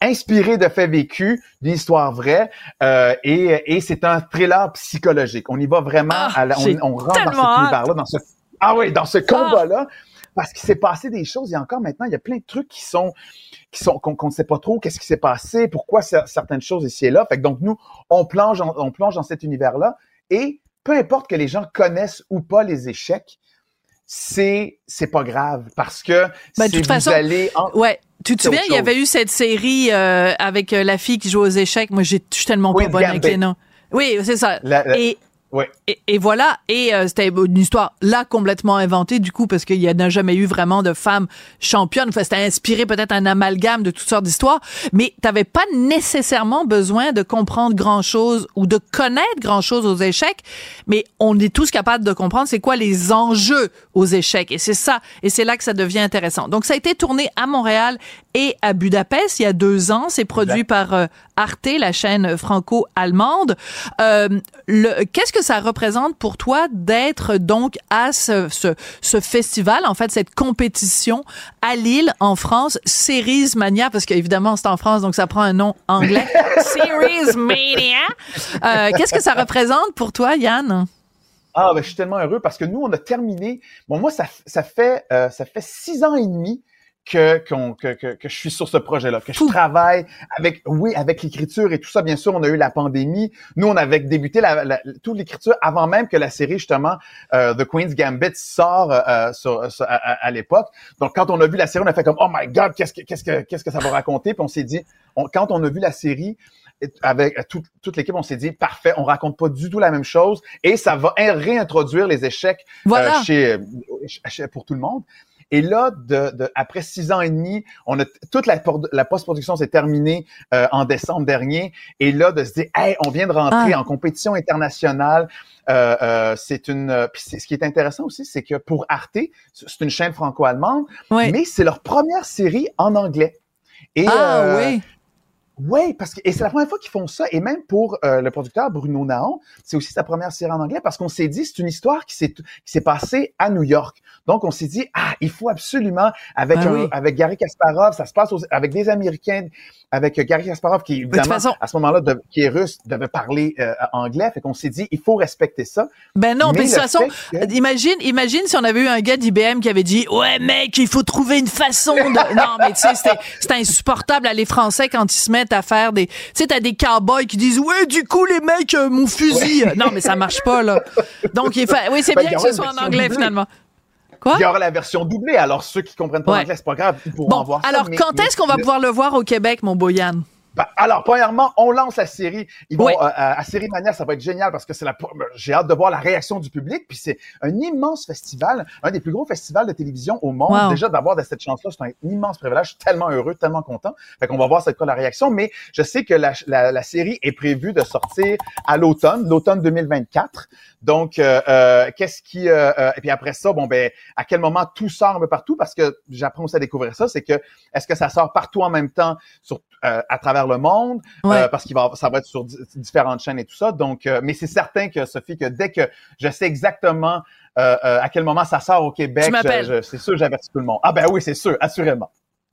inspiré de faits vécus, d'une histoire vraie, euh, et, et c'est un thriller psychologique. On y va vraiment, ah, à la, on, on, rentre dans cet univers-là, dans ce ah oui, dans ce combat-là, parce qu'il s'est passé des choses. Il y a encore maintenant, il y a plein de trucs qui sont qui sont qu'on ne sait pas trop qu'est-ce qui s'est passé, pourquoi certaines choses ici et là. Fait que donc nous, on plonge, on plonge dans cet univers-là et peu importe que les gens connaissent ou pas les échecs, c'est c'est pas grave parce que Ben, toute vous façon, allez en- Ouais. Tu te souviens, il y avait eu cette série euh, avec euh, la fille qui joue aux échecs. Moi, j'ai- je suis tellement Oui, pas bonne avec les noms. Oui, c'est ça. La- la- Et, Ouais. et, et voilà. Et euh, c'était une histoire là complètement inventée du coup parce qu'il n'y a jamais eu vraiment de femmes championnes. Enfin, c'était inspiré peut-être un amalgame de toutes sortes d'histoires, mais t'avais pas nécessairement besoin de comprendre grand chose ou de connaître grand chose aux échecs. Mais on est tous capables de comprendre c'est quoi les enjeux aux échecs. Et c'est ça. Et c'est là que ça devient intéressant. Donc ça a été tourné à Montréal et à Budapest il y a deux ans. C'est produit par euh, Arte, la chaîne franco-allemande. Euh, le- Qu'est-ce que ça représente pour toi d'être donc à ce, ce, ce festival, en fait, cette compétition à Lille, en France, Series Mania, parce qu'évidemment, c'est en France, donc ça prend un nom anglais. Series Mania. Euh, Qu'est-ce que ça représente pour toi, Yann? Ah, ben, je suis tellement heureux parce que nous, on a terminé. Bon, moi, ça, ça fait euh, ça fait six ans et demi que, qu'on- que, que, que je suis sur ce projet-là, que je travaille avec, oui, avec l'écriture et tout ça. Bien sûr, on a eu la pandémie. Nous, on avait débuté la, la- toute l'écriture avant même que la série, justement, euh, The Queen's Gambit sort euh, sur, sur- à, l'époque. Donc, quand on a vu la série, on a fait comme, oh my God, qu'est-ce que, qu'est-ce que, qu'est-ce que ça va raconter? Puis on s'est dit, on- quand on a vu la série, avec toute, toute l'équipe, on s'est dit parfait, on raconte pas du tout la même chose et ça va in- réintroduire les échecs Voilà. euh, chez, euh, chez- pour tout le monde. Et là, de, de- après six ans et demi, on a toute la, la post-production s'est terminée euh, en décembre dernier. Et là, de se dire, hey, on vient de rentrer Ah. en compétition internationale. Euh, euh, c'est une. euh, puis ce qui est intéressant aussi, c'est que pour Arte, c'est une chaîne franco-allemande, Oui. mais c'est leur première série en anglais. Et, Ah euh, oui. Oui, parce que et c'est la première fois qu'ils font ça. Et même pour euh, le producteur Bruno Naon, c'est aussi sa première série en anglais parce qu'on s'est dit c'est une histoire qui s'est qui s'est passée à New York. Donc on s'est dit ah il faut absolument avec Ben un- oui. avec Gary Kasparov, ça se passe aux- avec des Américains, avec euh, Gary Kasparov qui évidemment façon- à ce moment-là de- qui est russe devait parler euh, anglais. Fait qu'on s'est dit il faut respecter ça. Ben non, Mais de toute façon, que- imagine, imagine si on avait eu un gars d'IBM qui avait dit Ouais, mec, il faut trouver une façon de. non, mais tu sais, c'était- c'était insupportable à les Français quand ils se mettent à faire des. Tu sais, t'as des cowboys qui disent Ouais, du coup, les mecs, euh, mon fusil. non, mais ça marche pas, là. Donc, il fait. Oui, c'est Ben, bien que ce soit en anglais, finalement. Quoi? Il y aura la version doublée. Alors ceux qui comprennent pas Ouais. l'anglais, c'est pas grave, ils pourront en voir ça. alors, Mais- quand est-ce qu'on va pouvoir le voir au Québec, mon beau Yann? Ben, alors, premièrement, on lance la série. Ils vont Oui. euh, à, à Série Mania, ça va être génial parce que c'est la. J'ai hâte de voir la réaction du public. Puis c'est un immense festival, un des plus gros festivals de télévision au monde. Wow. Déjà d'avoir cette chance-là, c'est un immense privilège. Je suis tellement heureux, tellement content. Fait qu'on va voir c'est quoi la réaction. Mais je sais que la, la, la série est prévue de sortir à l'automne, l'automne 2024. Donc, euh, euh, qu'est-ce qui euh, euh, et puis après ça, bon ben, à quel moment tout sort un peu partout? Parce que j'apprends aussi à découvrir ça, c'est que est-ce que ça sort partout en même temps sur euh, à travers le monde Ouais. euh, parce qu'il va ça va être sur di- différentes chaînes et tout ça. Donc, euh, mais c'est certain que Sophie, que dès que je sais exactement euh, euh, à quel moment ça sort au Québec, c'est sûr, j'avertis tout le monde. Ah ben oui, c'est sûr, assurément.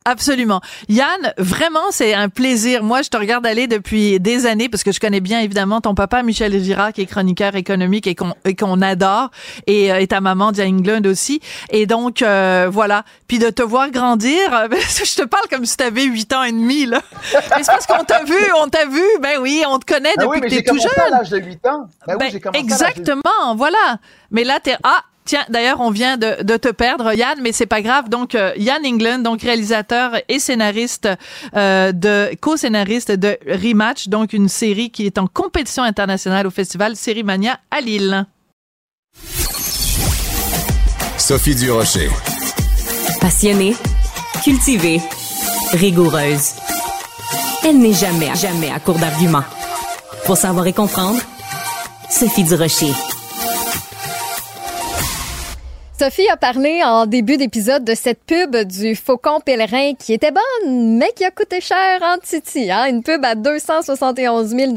Absolument. Yann, vraiment, c'est un plaisir. Moi, je te regarde aller depuis des années parce que je connais bien évidemment ton papa Michel Girard qui est chroniqueur économique et qu'on et qu'on adore et, euh, et ta maman Diane Glund aussi. Et donc euh, voilà. Puis de te voir grandir, je te parle comme si tu avais huit ans et demi là. Mais c'est parce qu'on t'a vu, on t'a vu. Ben oui, on te connaît Ben depuis oui, mais que t'es tout jeune. à l'âge de 8 ans. Ben, Ben, oui, j'ai commencé à l'âge de- exactement, voilà. Mais là, t'es ah. Tiens, d'ailleurs, on vient de, de te perdre, Yann, mais c'est pas grave. Donc, euh, Yann England, donc réalisateur et scénariste euh, de co-scénariste de Rematch, donc une série qui est en compétition internationale au festival Série Mania à Lille. Sophie Durocher. Passionnée, cultivée, rigoureuse. Elle n'est jamais, jamais à court d'arguments. Pour savoir et comprendre, Sophie Durocher. Sophie a parlé en début d'épisode de cette pub du faucon pèlerin qui était bonne, mais qui a coûté cher en Titi. Hein? Une pub à 271 000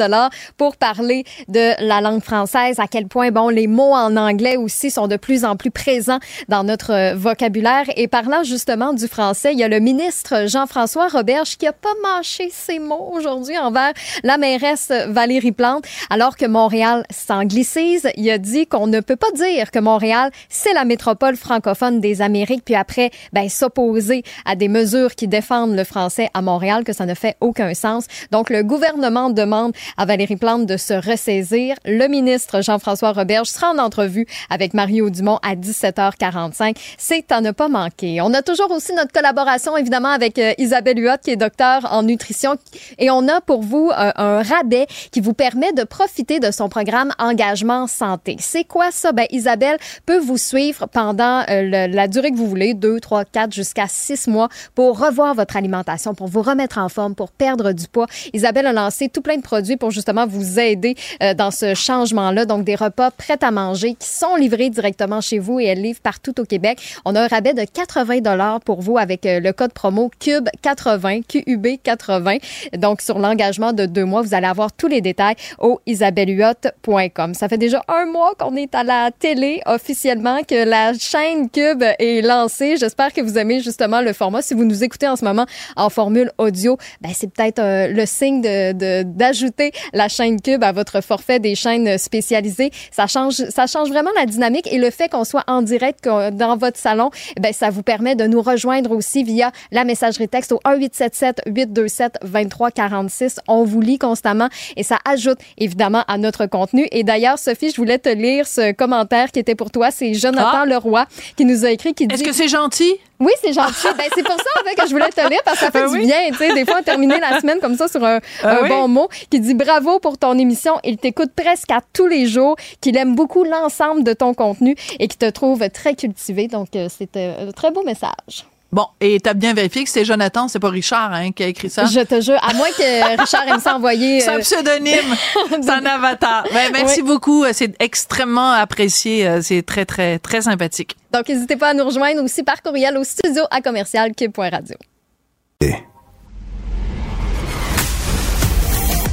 pour parler de la langue française, à quel point, bon, les mots en anglais aussi sont de plus en plus présents dans notre euh, vocabulaire. Et parlant justement du français, il y a le ministre Jean-François Roberge qui a pas mâché ses mots aujourd'hui envers la mairesse Valérie Plante, alors que Montréal s'anglicise. Il a dit qu'on ne peut pas dire que Montréal, c'est la métropole métropole francophone des Amériques, puis après, ben, s'opposer à des mesures qui défendent le français à Montréal, que ça ne fait aucun sens. Donc, le gouvernement demande à Valérie Plante de se ressaisir. Le ministre Jean-François Roberge sera en entrevue avec Mario Dumont à 17h45. C'est à ne pas manquer. On a toujours aussi notre collaboration, évidemment, avec euh, Isabelle Huot, qui est docteur en nutrition. Et on a pour vous euh, un rabais qui vous permet de profiter de son programme Engagement Santé. C'est quoi ça? Ben, Isabelle peut vous suivre pendant euh, la durée que vous voulez, 2, 3, 4, jusqu'à 6 mois, pour revoir votre alimentation, pour vous remettre en forme, pour perdre du poids. Isabelle a lancé tout plein de produits pour justement vous aider dans ce changement-là. Donc, des repas prêts à manger qui sont livrés directement chez vous et elle livre partout au Québec. On a un rabais de 80 dollars pour vous avec le code promo CUBE 80, QUB 80. Donc, sur l'engagement de deux mois, vous allez avoir tous les détails au isabelluot.com. Ça fait déjà un mois qu'on est à la télé officiellement, que la chaîne Cube est lancée. J'espère que vous aimez justement le format. Si vous nous écoutez en ce moment en formule audio, ben c'est peut-être euh, le signe de d'ajouter la chaîne Cube à votre forfait des chaînes spécialisées. Ça change, ça change vraiment la dynamique et le fait qu'on soit en direct dans votre salon, ben ça vous permet de nous rejoindre aussi via la messagerie texte au 1877 827 2346. On vous lit constamment et ça ajoute évidemment à notre contenu. Et d'ailleurs, Sophie, je voulais te lire ce commentaire qui était pour toi. C'est Jonathan ah. Leroy qui nous a écrit qui dit... Est-ce que c'est gentil? Oui, c'est gentil. ben, c'est pour ça, en fait, que je voulais te lire parce que ça fait ben du bien, tu sais. Des fois, terminer la semaine comme ça sur un, ah bon mot qui dit bravo pour ton émission. Il t'écoute presque à tous les jours, qu'il aime beaucoup l'ensemble de ton contenu et qui te trouve très cultivé. Donc, euh, c'était un très beau message. Bon, et t'as bien vérifié que c'est Jonathan, c'est pas Richard hein, qui a écrit ça? Je te jure, à moins que Richard aime s'envoyer. C'est un euh, pseudonyme, c'est un avatar. Ben, merci beaucoup, c'est extrêmement apprécié, euh, c'est très très très sympathique. Donc n'hésitez pas à nous rejoindre aussi par courriel au studio à commercial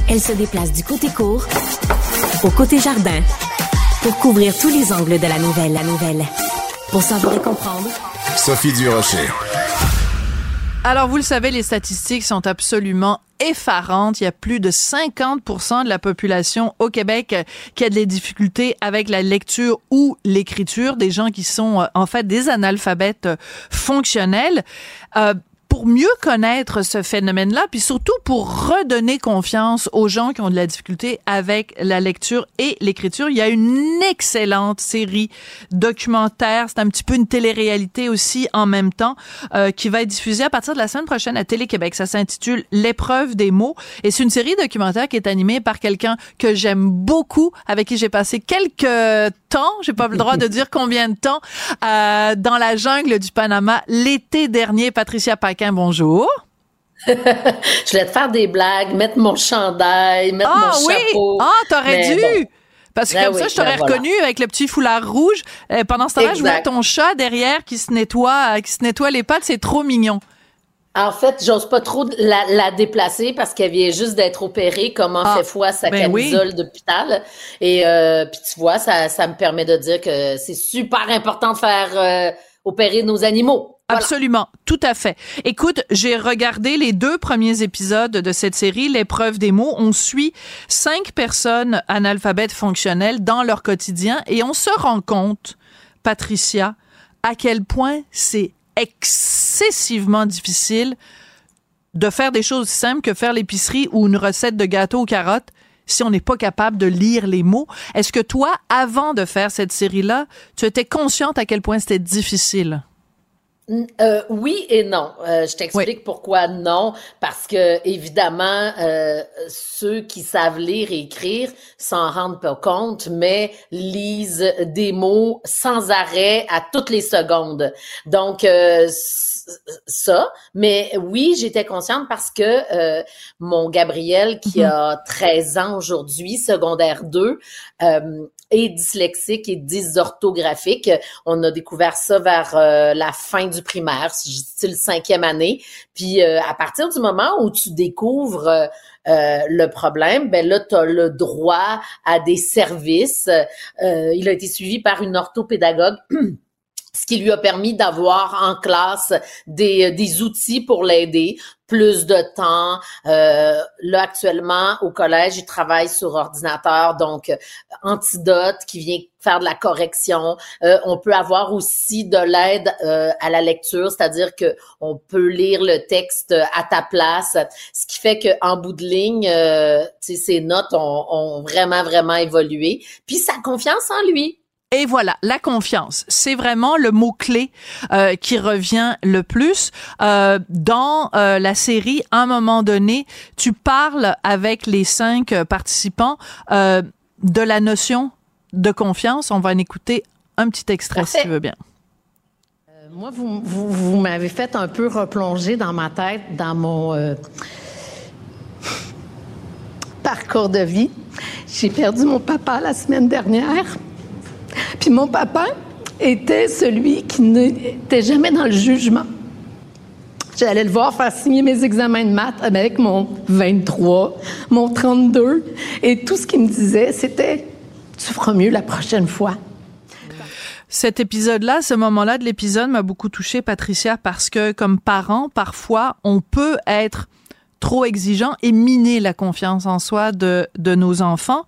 Elle se déplace du côté court au côté jardin pour couvrir tous les angles de la nouvelle, la nouvelle. Pour savoir et comprendre. Sophie Durocher. Alors, vous le savez, les statistiques sont absolument effarantes. Il y a plus de 50% de la population au Québec qui a des difficultés avec la lecture ou l'écriture, des gens qui sont euh, en fait des analphabètes euh, fonctionnels. Euh, pour mieux connaître ce phénomène-là, puis surtout pour redonner confiance aux gens qui ont de la difficulté avec la lecture et l'écriture, il y a une excellente série documentaire, c'est un petit peu une télé-réalité aussi en même temps, euh, qui va être diffusée à partir de la semaine prochaine à Télé-Québec. Ça s'intitule L'épreuve des mots et c'est une série documentaire qui est animée par quelqu'un que j'aime beaucoup, avec qui j'ai passé quelques temps, j'ai pas le droit de dire combien de temps, euh, dans la jungle du Panama l'été dernier, Patricia Paquin bonjour. je voulais te faire des blagues, mettre mon chandail, mettre ah, mon oui. chapeau. Ah, t'aurais dû! Parce que ben comme ça, je t'aurais ben reconnu avec le petit foulard rouge. Euh, pendant ce temps-là, je vois ton chat derrière qui se nettoie, euh, qui se nettoie les pattes. C'est trop mignon. En fait, j'ose pas trop la, déplacer parce qu'elle vient juste d'être opérée, comme en ah, fait foi sa ben camisole d'hôpital. Et euh, puis tu vois, ça, ça me permet de dire que c'est super important de faire opérer nos animaux. Absolument, tout à fait. Écoute, j'ai regardé les deux premiers épisodes de cette série, l'épreuve des mots. On suit cinq personnes analphabètes fonctionnelles dans leur quotidien et on se rend compte, Patricia, à quel point c'est excessivement difficile de faire des choses simples que faire l'épicerie ou une recette de gâteau aux carottes si on n'est pas capable de lire les mots. Est-ce que toi, avant de faire cette série-là, tu étais consciente à quel point c'était difficile? Euh, oui et non. Euh, je t'explique pourquoi non. Parce que évidemment, euh, ceux qui savent lire et écrire s'en rendent pas compte, mais lisent des mots sans arrêt à toutes les secondes. Donc euh, ça. Mais oui, j'étais consciente parce que mon Gabriel, qui mm-hmm. a 13 ans aujourd'hui, secondaire 2, et dyslexique et dysorthographique. On a découvert ça vers euh, la fin du primaire, style cinquième année. Puis euh, à partir du moment où tu découvres euh, le problème, ben là, tu as le droit à des services. il a été suivi par une orthopédagogue. ce qui lui a permis d'avoir en classe des, des outils pour l'aider, plus de temps. Euh, là, actuellement, au collège, il travaille sur ordinateur, donc euh, Antidote qui vient faire de la correction. Euh, on peut avoir aussi de l'aide euh, à la lecture, c'est-à-dire que on peut lire le texte à ta place, ce qui fait que en bout de ligne, euh, ses notes ont, ont vraiment vraiment évolué. Puis sa confiance en lui. Et voilà, la confiance, c'est vraiment le mot clé euh, qui revient le plus euh, dans euh, la série. À un moment donné, tu parles avec les cinq participants de la notion de confiance. On va en écouter un petit extrait Parfait. si tu veux bien. Moi, vous, vous, vous m'avez fait un peu replonger dans ma tête, dans mon parcours de vie. J'ai perdu mon papa la semaine dernière. Puis mon papa était celui qui n'était jamais dans le jugement. J'allais le voir faire signer mes examens de maths avec mon 23, mon 32. Et tout ce qu'il me disait, c'était Tu feras mieux la prochaine fois. Cet épisode-là, ce moment-là de l'épisode m'a beaucoup touché, Patricia, parce que comme parent, parfois, on peut être trop exigeant et miner la confiance en soi de, de nos enfants.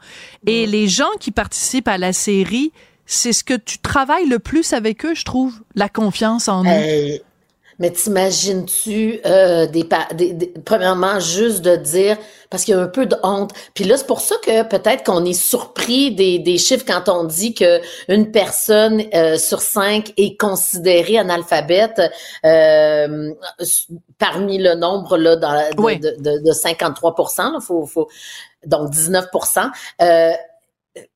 Et les gens qui participent à la série, c'est ce que tu travailles le plus avec eux, je trouve, la confiance en eux. Euh, mais t'imagines-tu, euh, des, des, des- premièrement, juste de dire, parce qu'il y a un peu de honte. Puis là, c'est pour ça que peut-être qu'on est surpris des, des chiffres quand on dit que une personne euh, sur cinq est considérée analphabète euh, parmi le nombre là dans la- de, Oui. de, de, de 53 là, faut, faut, donc 19% euh,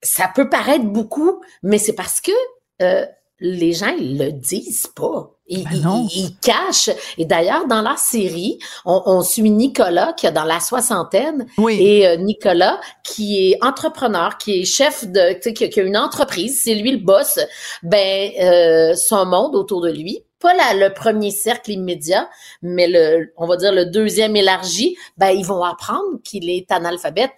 Ça peut paraître beaucoup, mais c'est parce que euh, les gens ils le disent pas. Ben non. ils cachent. Et d'ailleurs, dans la série, on, on suit Nicolas qui a dans la soixantaine Oui. et euh, Nicolas qui est entrepreneur, qui est chef de, tu sais, qui, a- qui a une entreprise, c'est lui le boss. Ben, euh, son monde autour de lui, pas la- le premier cercle immédiat, mais le, on va dire le deuxième élargi, ben ils vont apprendre qu'il est analphabète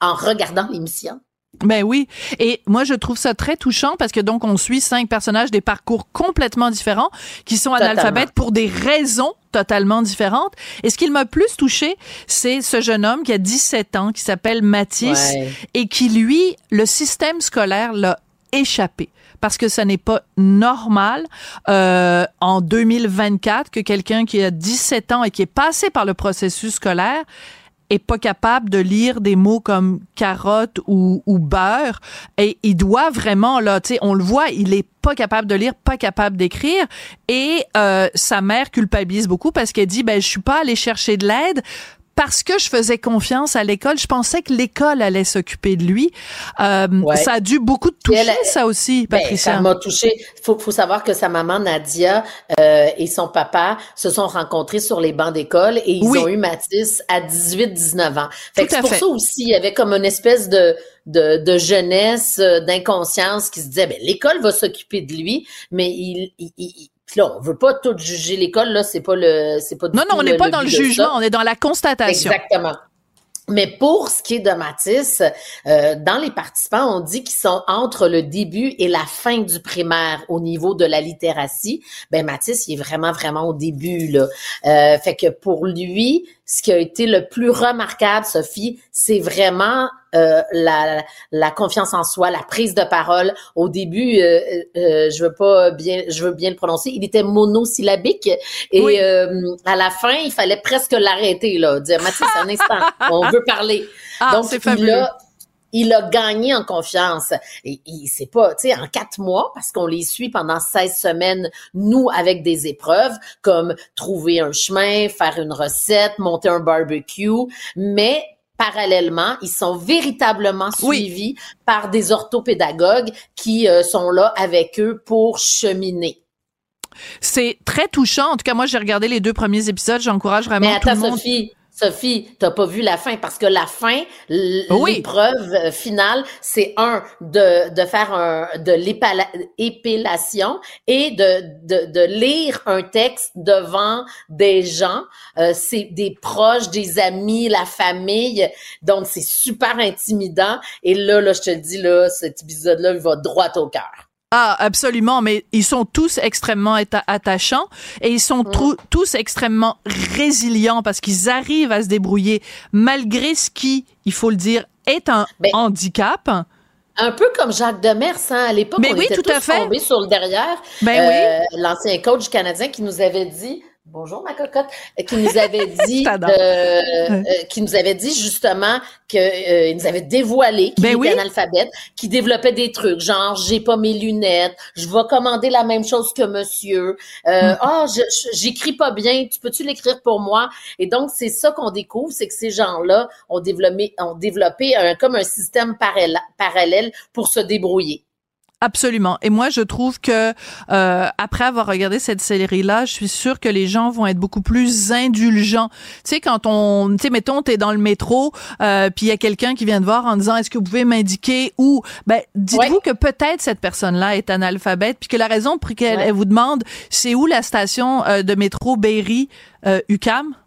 en regardant l'émission. Ben oui. Et moi, je trouve ça très touchant parce que donc, on suit cinq personnages des parcours complètement différents qui sont Totalement. analphabètes pour des raisons totalement différentes. Et ce qui m'a plus touché, c'est ce jeune homme qui a 17 ans, qui s'appelle Mathis Ouais. et qui, lui, le système scolaire l'a échappé. Parce que ça n'est pas normal euh, en 2024 que quelqu'un qui a 17 ans et qui est passé par le processus scolaire est pas capable de lire des mots comme carotte ou, ou beurre. Et il doit vraiment là tu sais on le voit il est pas capable de lire pas capable d'écrire. Et euh, sa mère culpabilise beaucoup parce qu'elle dit ben je suis pas allée chercher de l'aide parce que je faisais confiance à l'école, je pensais que l'école allait s'occuper de lui. Euh, Ouais. Ça a dû beaucoup te toucher, elle- ça aussi, Ben, Patricia. ça m'a touché. Faut, faut savoir que sa maman Nadia euh, et son papa se sont rencontrés sur les bancs d'école et ils Oui. ont eu Mathis à 18-19 ans. Fait c'est pour fait. ça aussi, il y avait comme une espèce de de, de jeunesse, euh, d'inconscience qui se disait, ben l'école va s'occuper de lui, mais il, il, il- puis là, on veut pas tout juger l'école, là, c'est pas le, c'est pas non, non, on n'est pas dans le ça. jugement, on est dans la constatation. Exactement. Mais pour ce qui est de Matisse, euh, dans les participants, on dit qu'ils sont entre le début et la fin du primaire au niveau de la littératie. Ben Matisse, il est vraiment, vraiment au début. Là. Euh, fait que pour lui, ce qui a été le plus remarquable, Sophie, c'est vraiment euh, la, la confiance en soi, la prise de parole. Au début, euh, euh, je veux pas bien, je veux bien le prononcer. Il était monosyllabique et Oui. euh, à la fin, il fallait presque l'arrêter là, dire Mathieu, un instant, on veut parler. Ah, Donc c'est fabuleux. a il a gagné en confiance. Et il c'est pas, tu sais, en quatre mois, parce qu'on les suit pendant 16 semaines, nous, avec des épreuves, comme trouver un chemin, faire une recette, monter un barbecue, mais parallèlement, ils sont véritablement Oui. suivis par des orthopédagogues qui euh, sont là avec eux pour cheminer. C'est très touchant. En tout cas, moi, j'ai regardé les deux premiers épisodes. J'encourage vraiment Mais tout attends, le monde. Sophie, Sophie, t'as pas vu la fin parce que la fin, Oui. l'épreuve euh, finale, c'est un de de faire un de l'épala- épellation et de, de de lire un texte devant des gens, euh, c'est des proches, des amis, la famille, donc c'est super intimidant. Et là, là, je te le dis là, cet épisode-là, il va droit au cœur. Ah, absolument, mais ils sont tous extrêmement attachants et ils sont mm. tous extrêmement résilients parce qu'ils arrivent à se débrouiller malgré ce qui, il faut le dire, est un ben, handicap. Un peu comme Jacques Demers, hein, à l'époque, on oui, était tout tous à fait. tombés sur le derrière. Ben oui. Euh, l'ancien coach canadien qui nous avait dit Bonjour ma cocotte, euh, qui nous avait dit, euh, qui nous avait dit justement qu'il euh, nous avait dévoilé qu'il ben était analphabète, qui développait des trucs, genre j'ai pas mes lunettes, je vais commander la même chose que monsieur, euh, mm. ah j'écris pas bien, tu peux-tu l'écrire pour moi? Et donc c'est ça qu'on découvre, c'est que ces gens-là ont développé, ont développé un, comme un système parallèle pour se débrouiller. Absolument. Et moi, je trouve que euh, après avoir regardé cette série-là, je suis sûre que les gens vont être beaucoup plus indulgents. Tu sais, quand on, tu sais, mettons, t'es dans le métro, euh, puis il y a quelqu'un qui vient te voir en disant, est-ce que vous pouvez m'indiquer où? Ben, dites-vous que peut-être cette personne-là est analphabète, puis que la raison pour laquelle elle vous demande, c'est où la station euh, de métro Berry euh,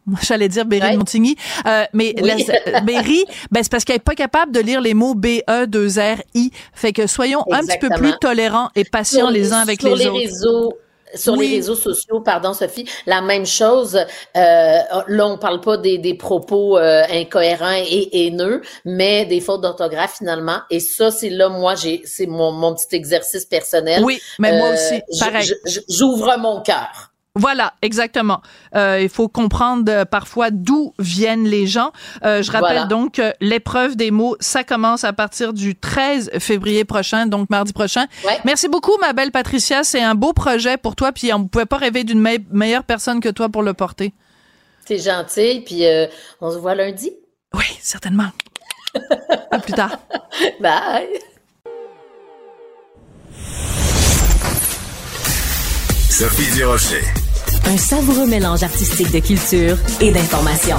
UCAM, j'allais dire Berry Montigny, euh, mais Berry, ben c'est parce qu'elle est pas capable de lire les mots B E 2 R I. Fait que soyons un petit peu plus tolérants et patients les uns avec les, les autres. Réseaux sur les réseaux sociaux, pardon Sophie, la même chose. Euh, là, on parle pas des, des propos euh, incohérents et haineux, mais des fautes d'orthographe finalement. Et ça, c'est là, moi, j'ai, c'est mon, mon petit exercice personnel. Oui, mais moi aussi, pareil. J'ouvre mon cœur. Voilà, exactement. Euh, il faut comprendre euh, parfois d'où viennent les gens. Euh, je rappelle donc que l'épreuve des mots, ça commence à partir du 13 février prochain, donc mardi prochain. Merci beaucoup, ma belle Patricia. C'est un beau projet pour toi, puis on ne pouvait pas rêver d'une meilleure personne que toi pour le porter. C'est gentil, puis on se voit lundi. Oui, certainement. à plus tard. Bye. Sophie Durocher. Un savoureux mélange artistique de culture et d'information.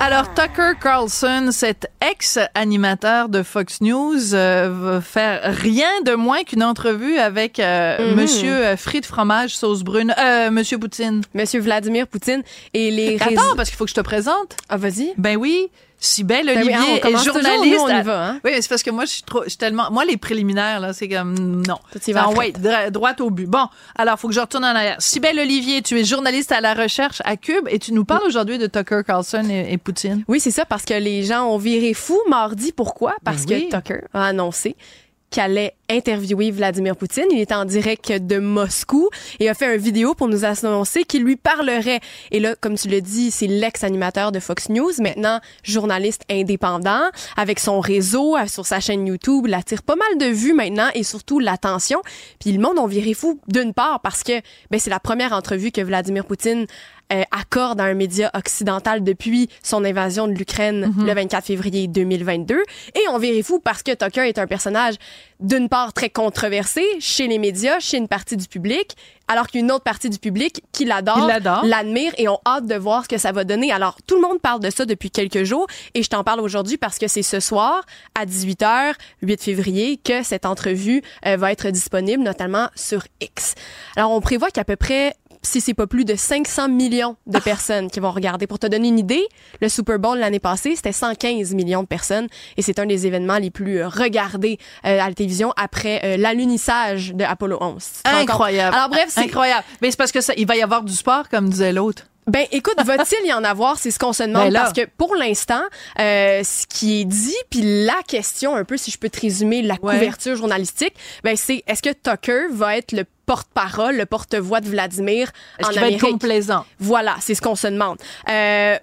Alors, Tucker Carlson, cet ex-animateur de Fox News, euh, va faire rien de moins qu'une entrevue avec euh, mm-hmm. Monsieur euh, Frites Fromage Sauce Brune, euh, Monsieur Poutine. Monsieur Vladimir Poutine. Et les Attends, parce qu'il faut que je te présente. Ah, vas-y. Ben oui. Sibelle ben Olivier oui, est journaliste. on y va, hein? Oui, c'est parce que moi, je suis, trop, je suis tellement. Moi, les préliminaires, là, c'est comme. Non. En, ouais, droit au but. Bon, alors, faut que je retourne en arrière. Sibelle Olivier, tu es journaliste à la recherche à Cube et tu nous parles aujourd'hui de Tucker Carlson et, Poutine. Oui, c'est ça, parce que les gens ont viré fou mardi. Pourquoi? Parce ben que Tucker a annoncé qu'allait interviewer Vladimir Poutine. Il est en direct de Moscou et a fait une vidéo pour nous annoncer qu'il lui parlerait. Et là, comme tu le dis, c'est l'ex-animateur de Fox News, maintenant journaliste indépendant, avec son réseau, euh, sur sa chaîne YouTube, il attire pas mal de vues maintenant et surtout l'attention. Puis le monde en viré fou d'une part parce que ben, c'est la première entrevue que Vladimir Poutine euh, accorde à un média occidental depuis son invasion de l'Ukraine mhm. le 24 février 2022. Et on vérifie parce que Tucker est un personnage d'une part très controversé chez les médias, chez une partie du public, alors qu'une autre partie du public qui l'adore, l'admire et ont hâte de voir ce que ça va donner. Alors tout le monde parle de ça depuis quelques jours et je t'en parle aujourd'hui parce que c'est ce soir à 18h, 8 février, que cette entrevue euh, va être disponible, notamment sur X. Alors on prévoit qu'à peu près si c'est pas plus de 500 millions de personnes qui vont regarder. Pour te donner une idée, le Super Bowl l'année passée, c'était 115 millions de personnes et c'est un des événements les plus euh, regardés euh, à la télévision après euh, l'alunissage de Apollo 11. Incroyable. Alors bref, c'est incroyable. Mais c'est parce que ça, il va y avoir du sport comme disait l'autre. Ben écoute, va-t-il y en avoir? C'est ce qu'on se demande ben parce que pour l'instant, euh, ce qui est dit, puis la question un peu, si je peux te résumer la couverture journalistique, ben c'est est-ce que Tucker va être le porte-parole, le porte-voix de Vladimir en Amérique. Va être complaisant? Voilà, c'est ce qu'on se demande. Euh,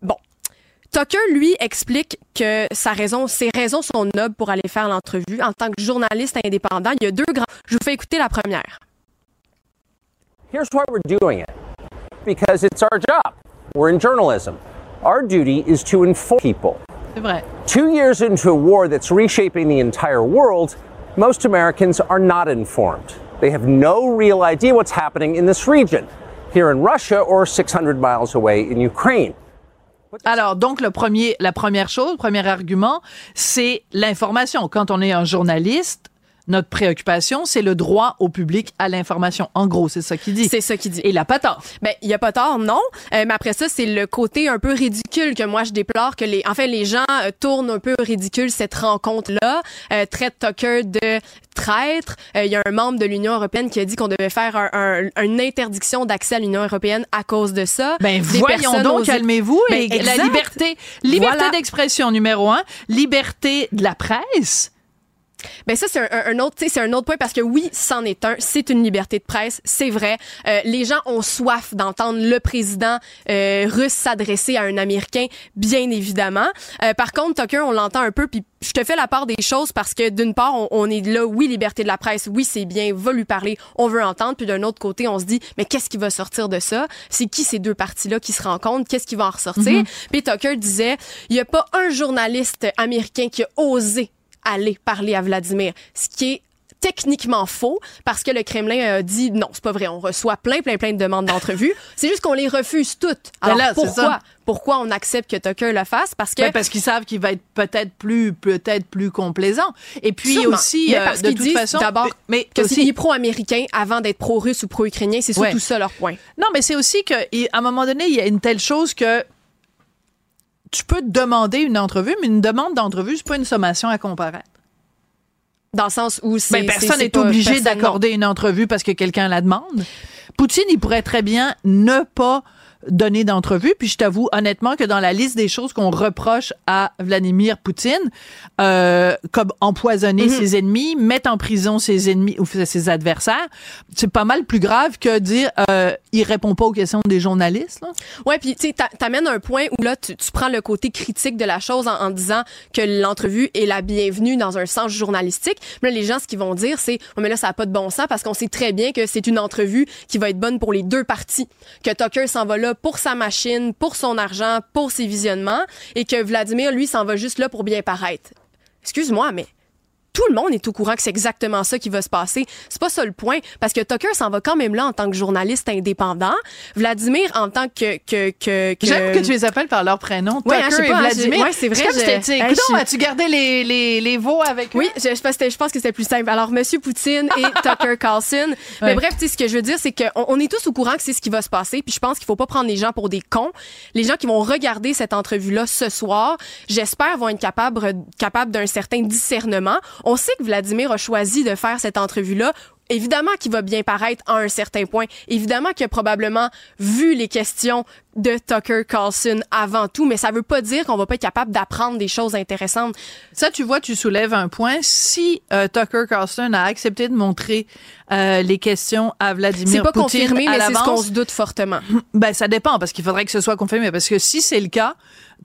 bon. Tucker, lui, explique que sa raison, ses raisons sont nobles pour aller faire l'entrevue. En tant que journaliste indépendant, il y a deux grands. Je vous fais écouter la première. Here's why we're doing it. Because it's our job. We're in journalism. Our duty is to inform people. C'est vrai. Two years into a war that's reshaping the entire world, most Americans are not informed. They have no real idea what's happening in this region, here in Russia or 600 miles away in Ukraine. Alors, donc, le premier, la première chose, premier argument, c'est l'information. Quand on est un journaliste, notre préoccupation, c'est le droit au public à l'information. En gros, c'est ça qu'il dit. C'est ça qu'il dit. Et il a pas tort. Ben, il a pas tort, non. Euh, mais après ça, c'est le côté un peu ridicule que moi je déplore que les, en fait, les gens euh, tournent un peu ridicule cette rencontre-là, euh, traitent Tucker de traître. Il y a un membre de l'Union européenne qui a dit qu'on devait faire un, une interdiction d'accès à l'Union européenne à cause de ça. Ben voyons donc, calmez-vous. Ben, la liberté, liberté d'expression numéro un, liberté de la presse. Ben ça c'est un, un, autre c'est un autre point parce que oui, c'en est un, c'est une liberté de presse, c'est vrai. Euh, les gens ont soif d'entendre le président euh, russe s'adresser à un Américain, bien évidemment. Euh, par contre, Tucker, on l'entend un peu puis je te fais la part des choses parce que d'une part, on, est là, oui, liberté de la presse, oui, c'est bien, va lui parler, on veut entendre, puis d'un autre côté, on se dit, mais qu'est-ce qui va sortir de ça? C'est qui ces deux parties-là qui se rencontrent? Qu'est-ce qui va en ressortir? Mm-hmm. Puis Tucker disait, il y a pas un journaliste américain qui a osé aller parler à Vladimir, ce qui est techniquement faux parce que le Kremlin a dit non, c'est pas vrai, on reçoit plein plein plein de demandes d'entrevue, c'est juste qu'on les refuse toutes. Ben Alors pourquoi pourquoi on accepte que Tucker le fasse? Parce que parce qu'ils savent qu'il va être peut-être plus peut-être plus complaisant. Et puis aussi euh, parce de toute façon d'abord mais que aussi, est pro-américain avant d'être pro-russe ou pro-ukrainien, c'est surtout ça leur point. Non, mais c'est aussi que à un moment donné, il y a une telle chose que tu peux demander une entrevue, mais une demande d'entrevue, c'est pas une sommation à comparaître. Dans le sens où c'est. Ben, personne n'est obligé d'accorder une entrevue parce que quelqu'un la demande. Poutine, il pourrait très bien ne pas donner d'entrevue. Puis je t'avoue honnêtement que dans la liste des choses qu'on reproche à Vladimir Poutine, euh, comme empoisonner mhm. ses ennemis, mettre en prison ses ennemis ou ses adversaires, c'est pas mal plus grave que dire euh, il répond pas aux questions des journalistes. Là. Ouais, puis tu t'amènes un point où là tu, prends le côté critique de la chose en, disant que l'entrevue est la bienvenue dans un sens journalistique. Mais là, les gens ce qu'ils vont dire c'est oh, mais là ça a pas de bon sens parce qu'on sait très bien que c'est une entrevue qui va être bonne pour les deux parties, que Tucker s'en va là pour sa machine, pour son argent, pour ses visionnements, et que Vladimir, lui, s'en va juste là pour bien paraître. Excuse-moi, mais tout le monde est au courant que c'est exactement ça qui va se passer. C'est pas ça le point, parce que Tucker s'en va quand même là en tant que journaliste indépendant. Vladimir en tant que que que. J'aime que tu les appelles par leur prénom. Tucker hein, et Vladimir. Ouais, c'est vrai. Comme as-tu gardé les les les veaux avec eux? Oui, je, je, je pense que c'était plus simple. Alors Monsieur Poutine et Tucker Carlson. Mais bref, tu sais ce que je veux dire, c'est qu'on on est tous au courant que c'est ce qui va se passer. Puis je pense qu'il faut pas prendre les gens pour des cons. Les gens qui vont regarder cette entrevue là ce soir, j'espère vont être capables capables d'un certain discernement on sait que Vladimir a choisi de faire cette entrevue-là évidemment qu'il va bien paraître à un certain point. Évidemment qu'il a probablement vu les questions de Tucker Carlson avant tout, mais ça veut pas dire qu'on va pas être capable d'apprendre des choses intéressantes. Ça, tu vois, tu soulèves un point. Si euh, Tucker Carlson a accepté de montrer euh, les questions à Vladimir Poutine, c'est pas confirmé, mais c'est ce qu'on se doute fortement. Ben, ça dépend parce qu'il faudrait que ce soit confirmé. Parce que si c'est le cas,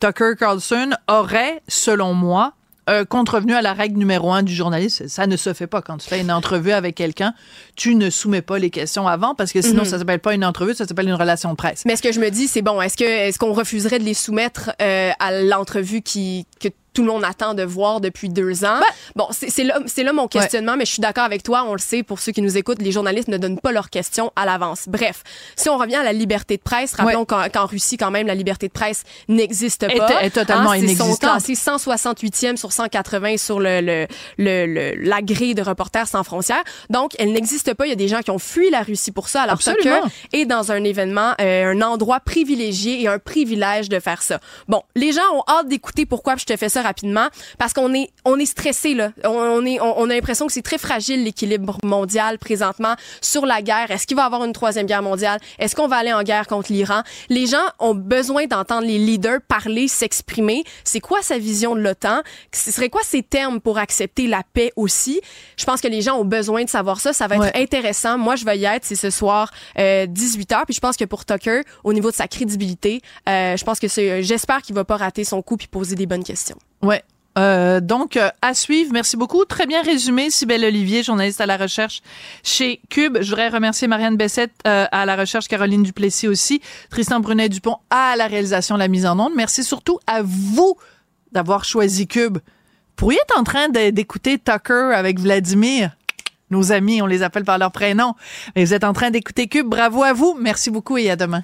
Tucker Carlson aurait, selon moi, euh, contrevenu à la règle numéro un du journaliste. Ça ne se fait pas quand tu fais une entrevue avec quelqu'un. Tu ne soumets pas les questions avant parce que sinon, ça mhm. ça s'appelle pas une entrevue, ça s'appelle une relation de presse. Mais ce que je me dis, c'est bon, est-ce que est-ce qu'on refuserait de les soumettre euh, à l'entrevue qui que tout le monde attend de voir depuis deux ans. Ben, bon, c'est là, là mon questionnement, mais je suis d'accord avec toi. On le sait, pour ceux qui nous écoutent, les journalistes ne donnent pas leurs questions à l'avance. Bref, si on revient à la liberté de presse, rappelons qu'en Russie, quand même, la liberté de presse n'existe pas. Est, est totalement hein, inexistante. Ils sont 168e sur 180 sur le, le, le, la grille de Reporters sans frontières. Donc, elle n'existe pas. Il y a des gens qui ont fui la Russie pour ça. Alors, Tucker est dans un événement, euh, un endroit privilégié et un privilège de faire ça. Bon, les gens ont hâte d'écouter pourquoi je te fais ça rapidement parce qu'on est on est stressé là. On, est on, a l'impression que c'est très fragile l'équilibre mondial présentement sur la guerre. Est-ce qu'il va y avoir une troisième guerre mondiale? Est-ce qu'on va aller en guerre contre l'Iran? Les gens ont besoin d'entendre les leaders parler, s'exprimer. C'est quoi sa vision de l'OTAN? Ce serait quoi ses termes pour accepter la paix aussi? Je pense que les gens ont besoin de savoir ça. Ça va être intéressant. Moi, je vais y être. C'est ce soir euh, 18 h Puis je pense que pour Tucker, au niveau de sa crédibilité, euh, je pense que c'est. J'espère qu'il va pas rater son coup puis poser des bonnes questions. Ouais. Euh, donc, euh, à suivre. Merci beaucoup. Très bien résumé, Sybelle Olivier, journaliste à la recherche chez Cube. Je voudrais remercier Marianne Bessette euh, à la recherche, Caroline Duplessis aussi, Tristan Brunet-Dupont à la réalisation, la mise en onde. Merci surtout à vous d'avoir choisi Cube. Vous pourriez être en train d'écouter Tucker avec Vladimir. Nos amis, on les appelle par leur prénom. Mais vous êtes en train d'écouter Cube. Bravo à vous. Merci beaucoup et à demain.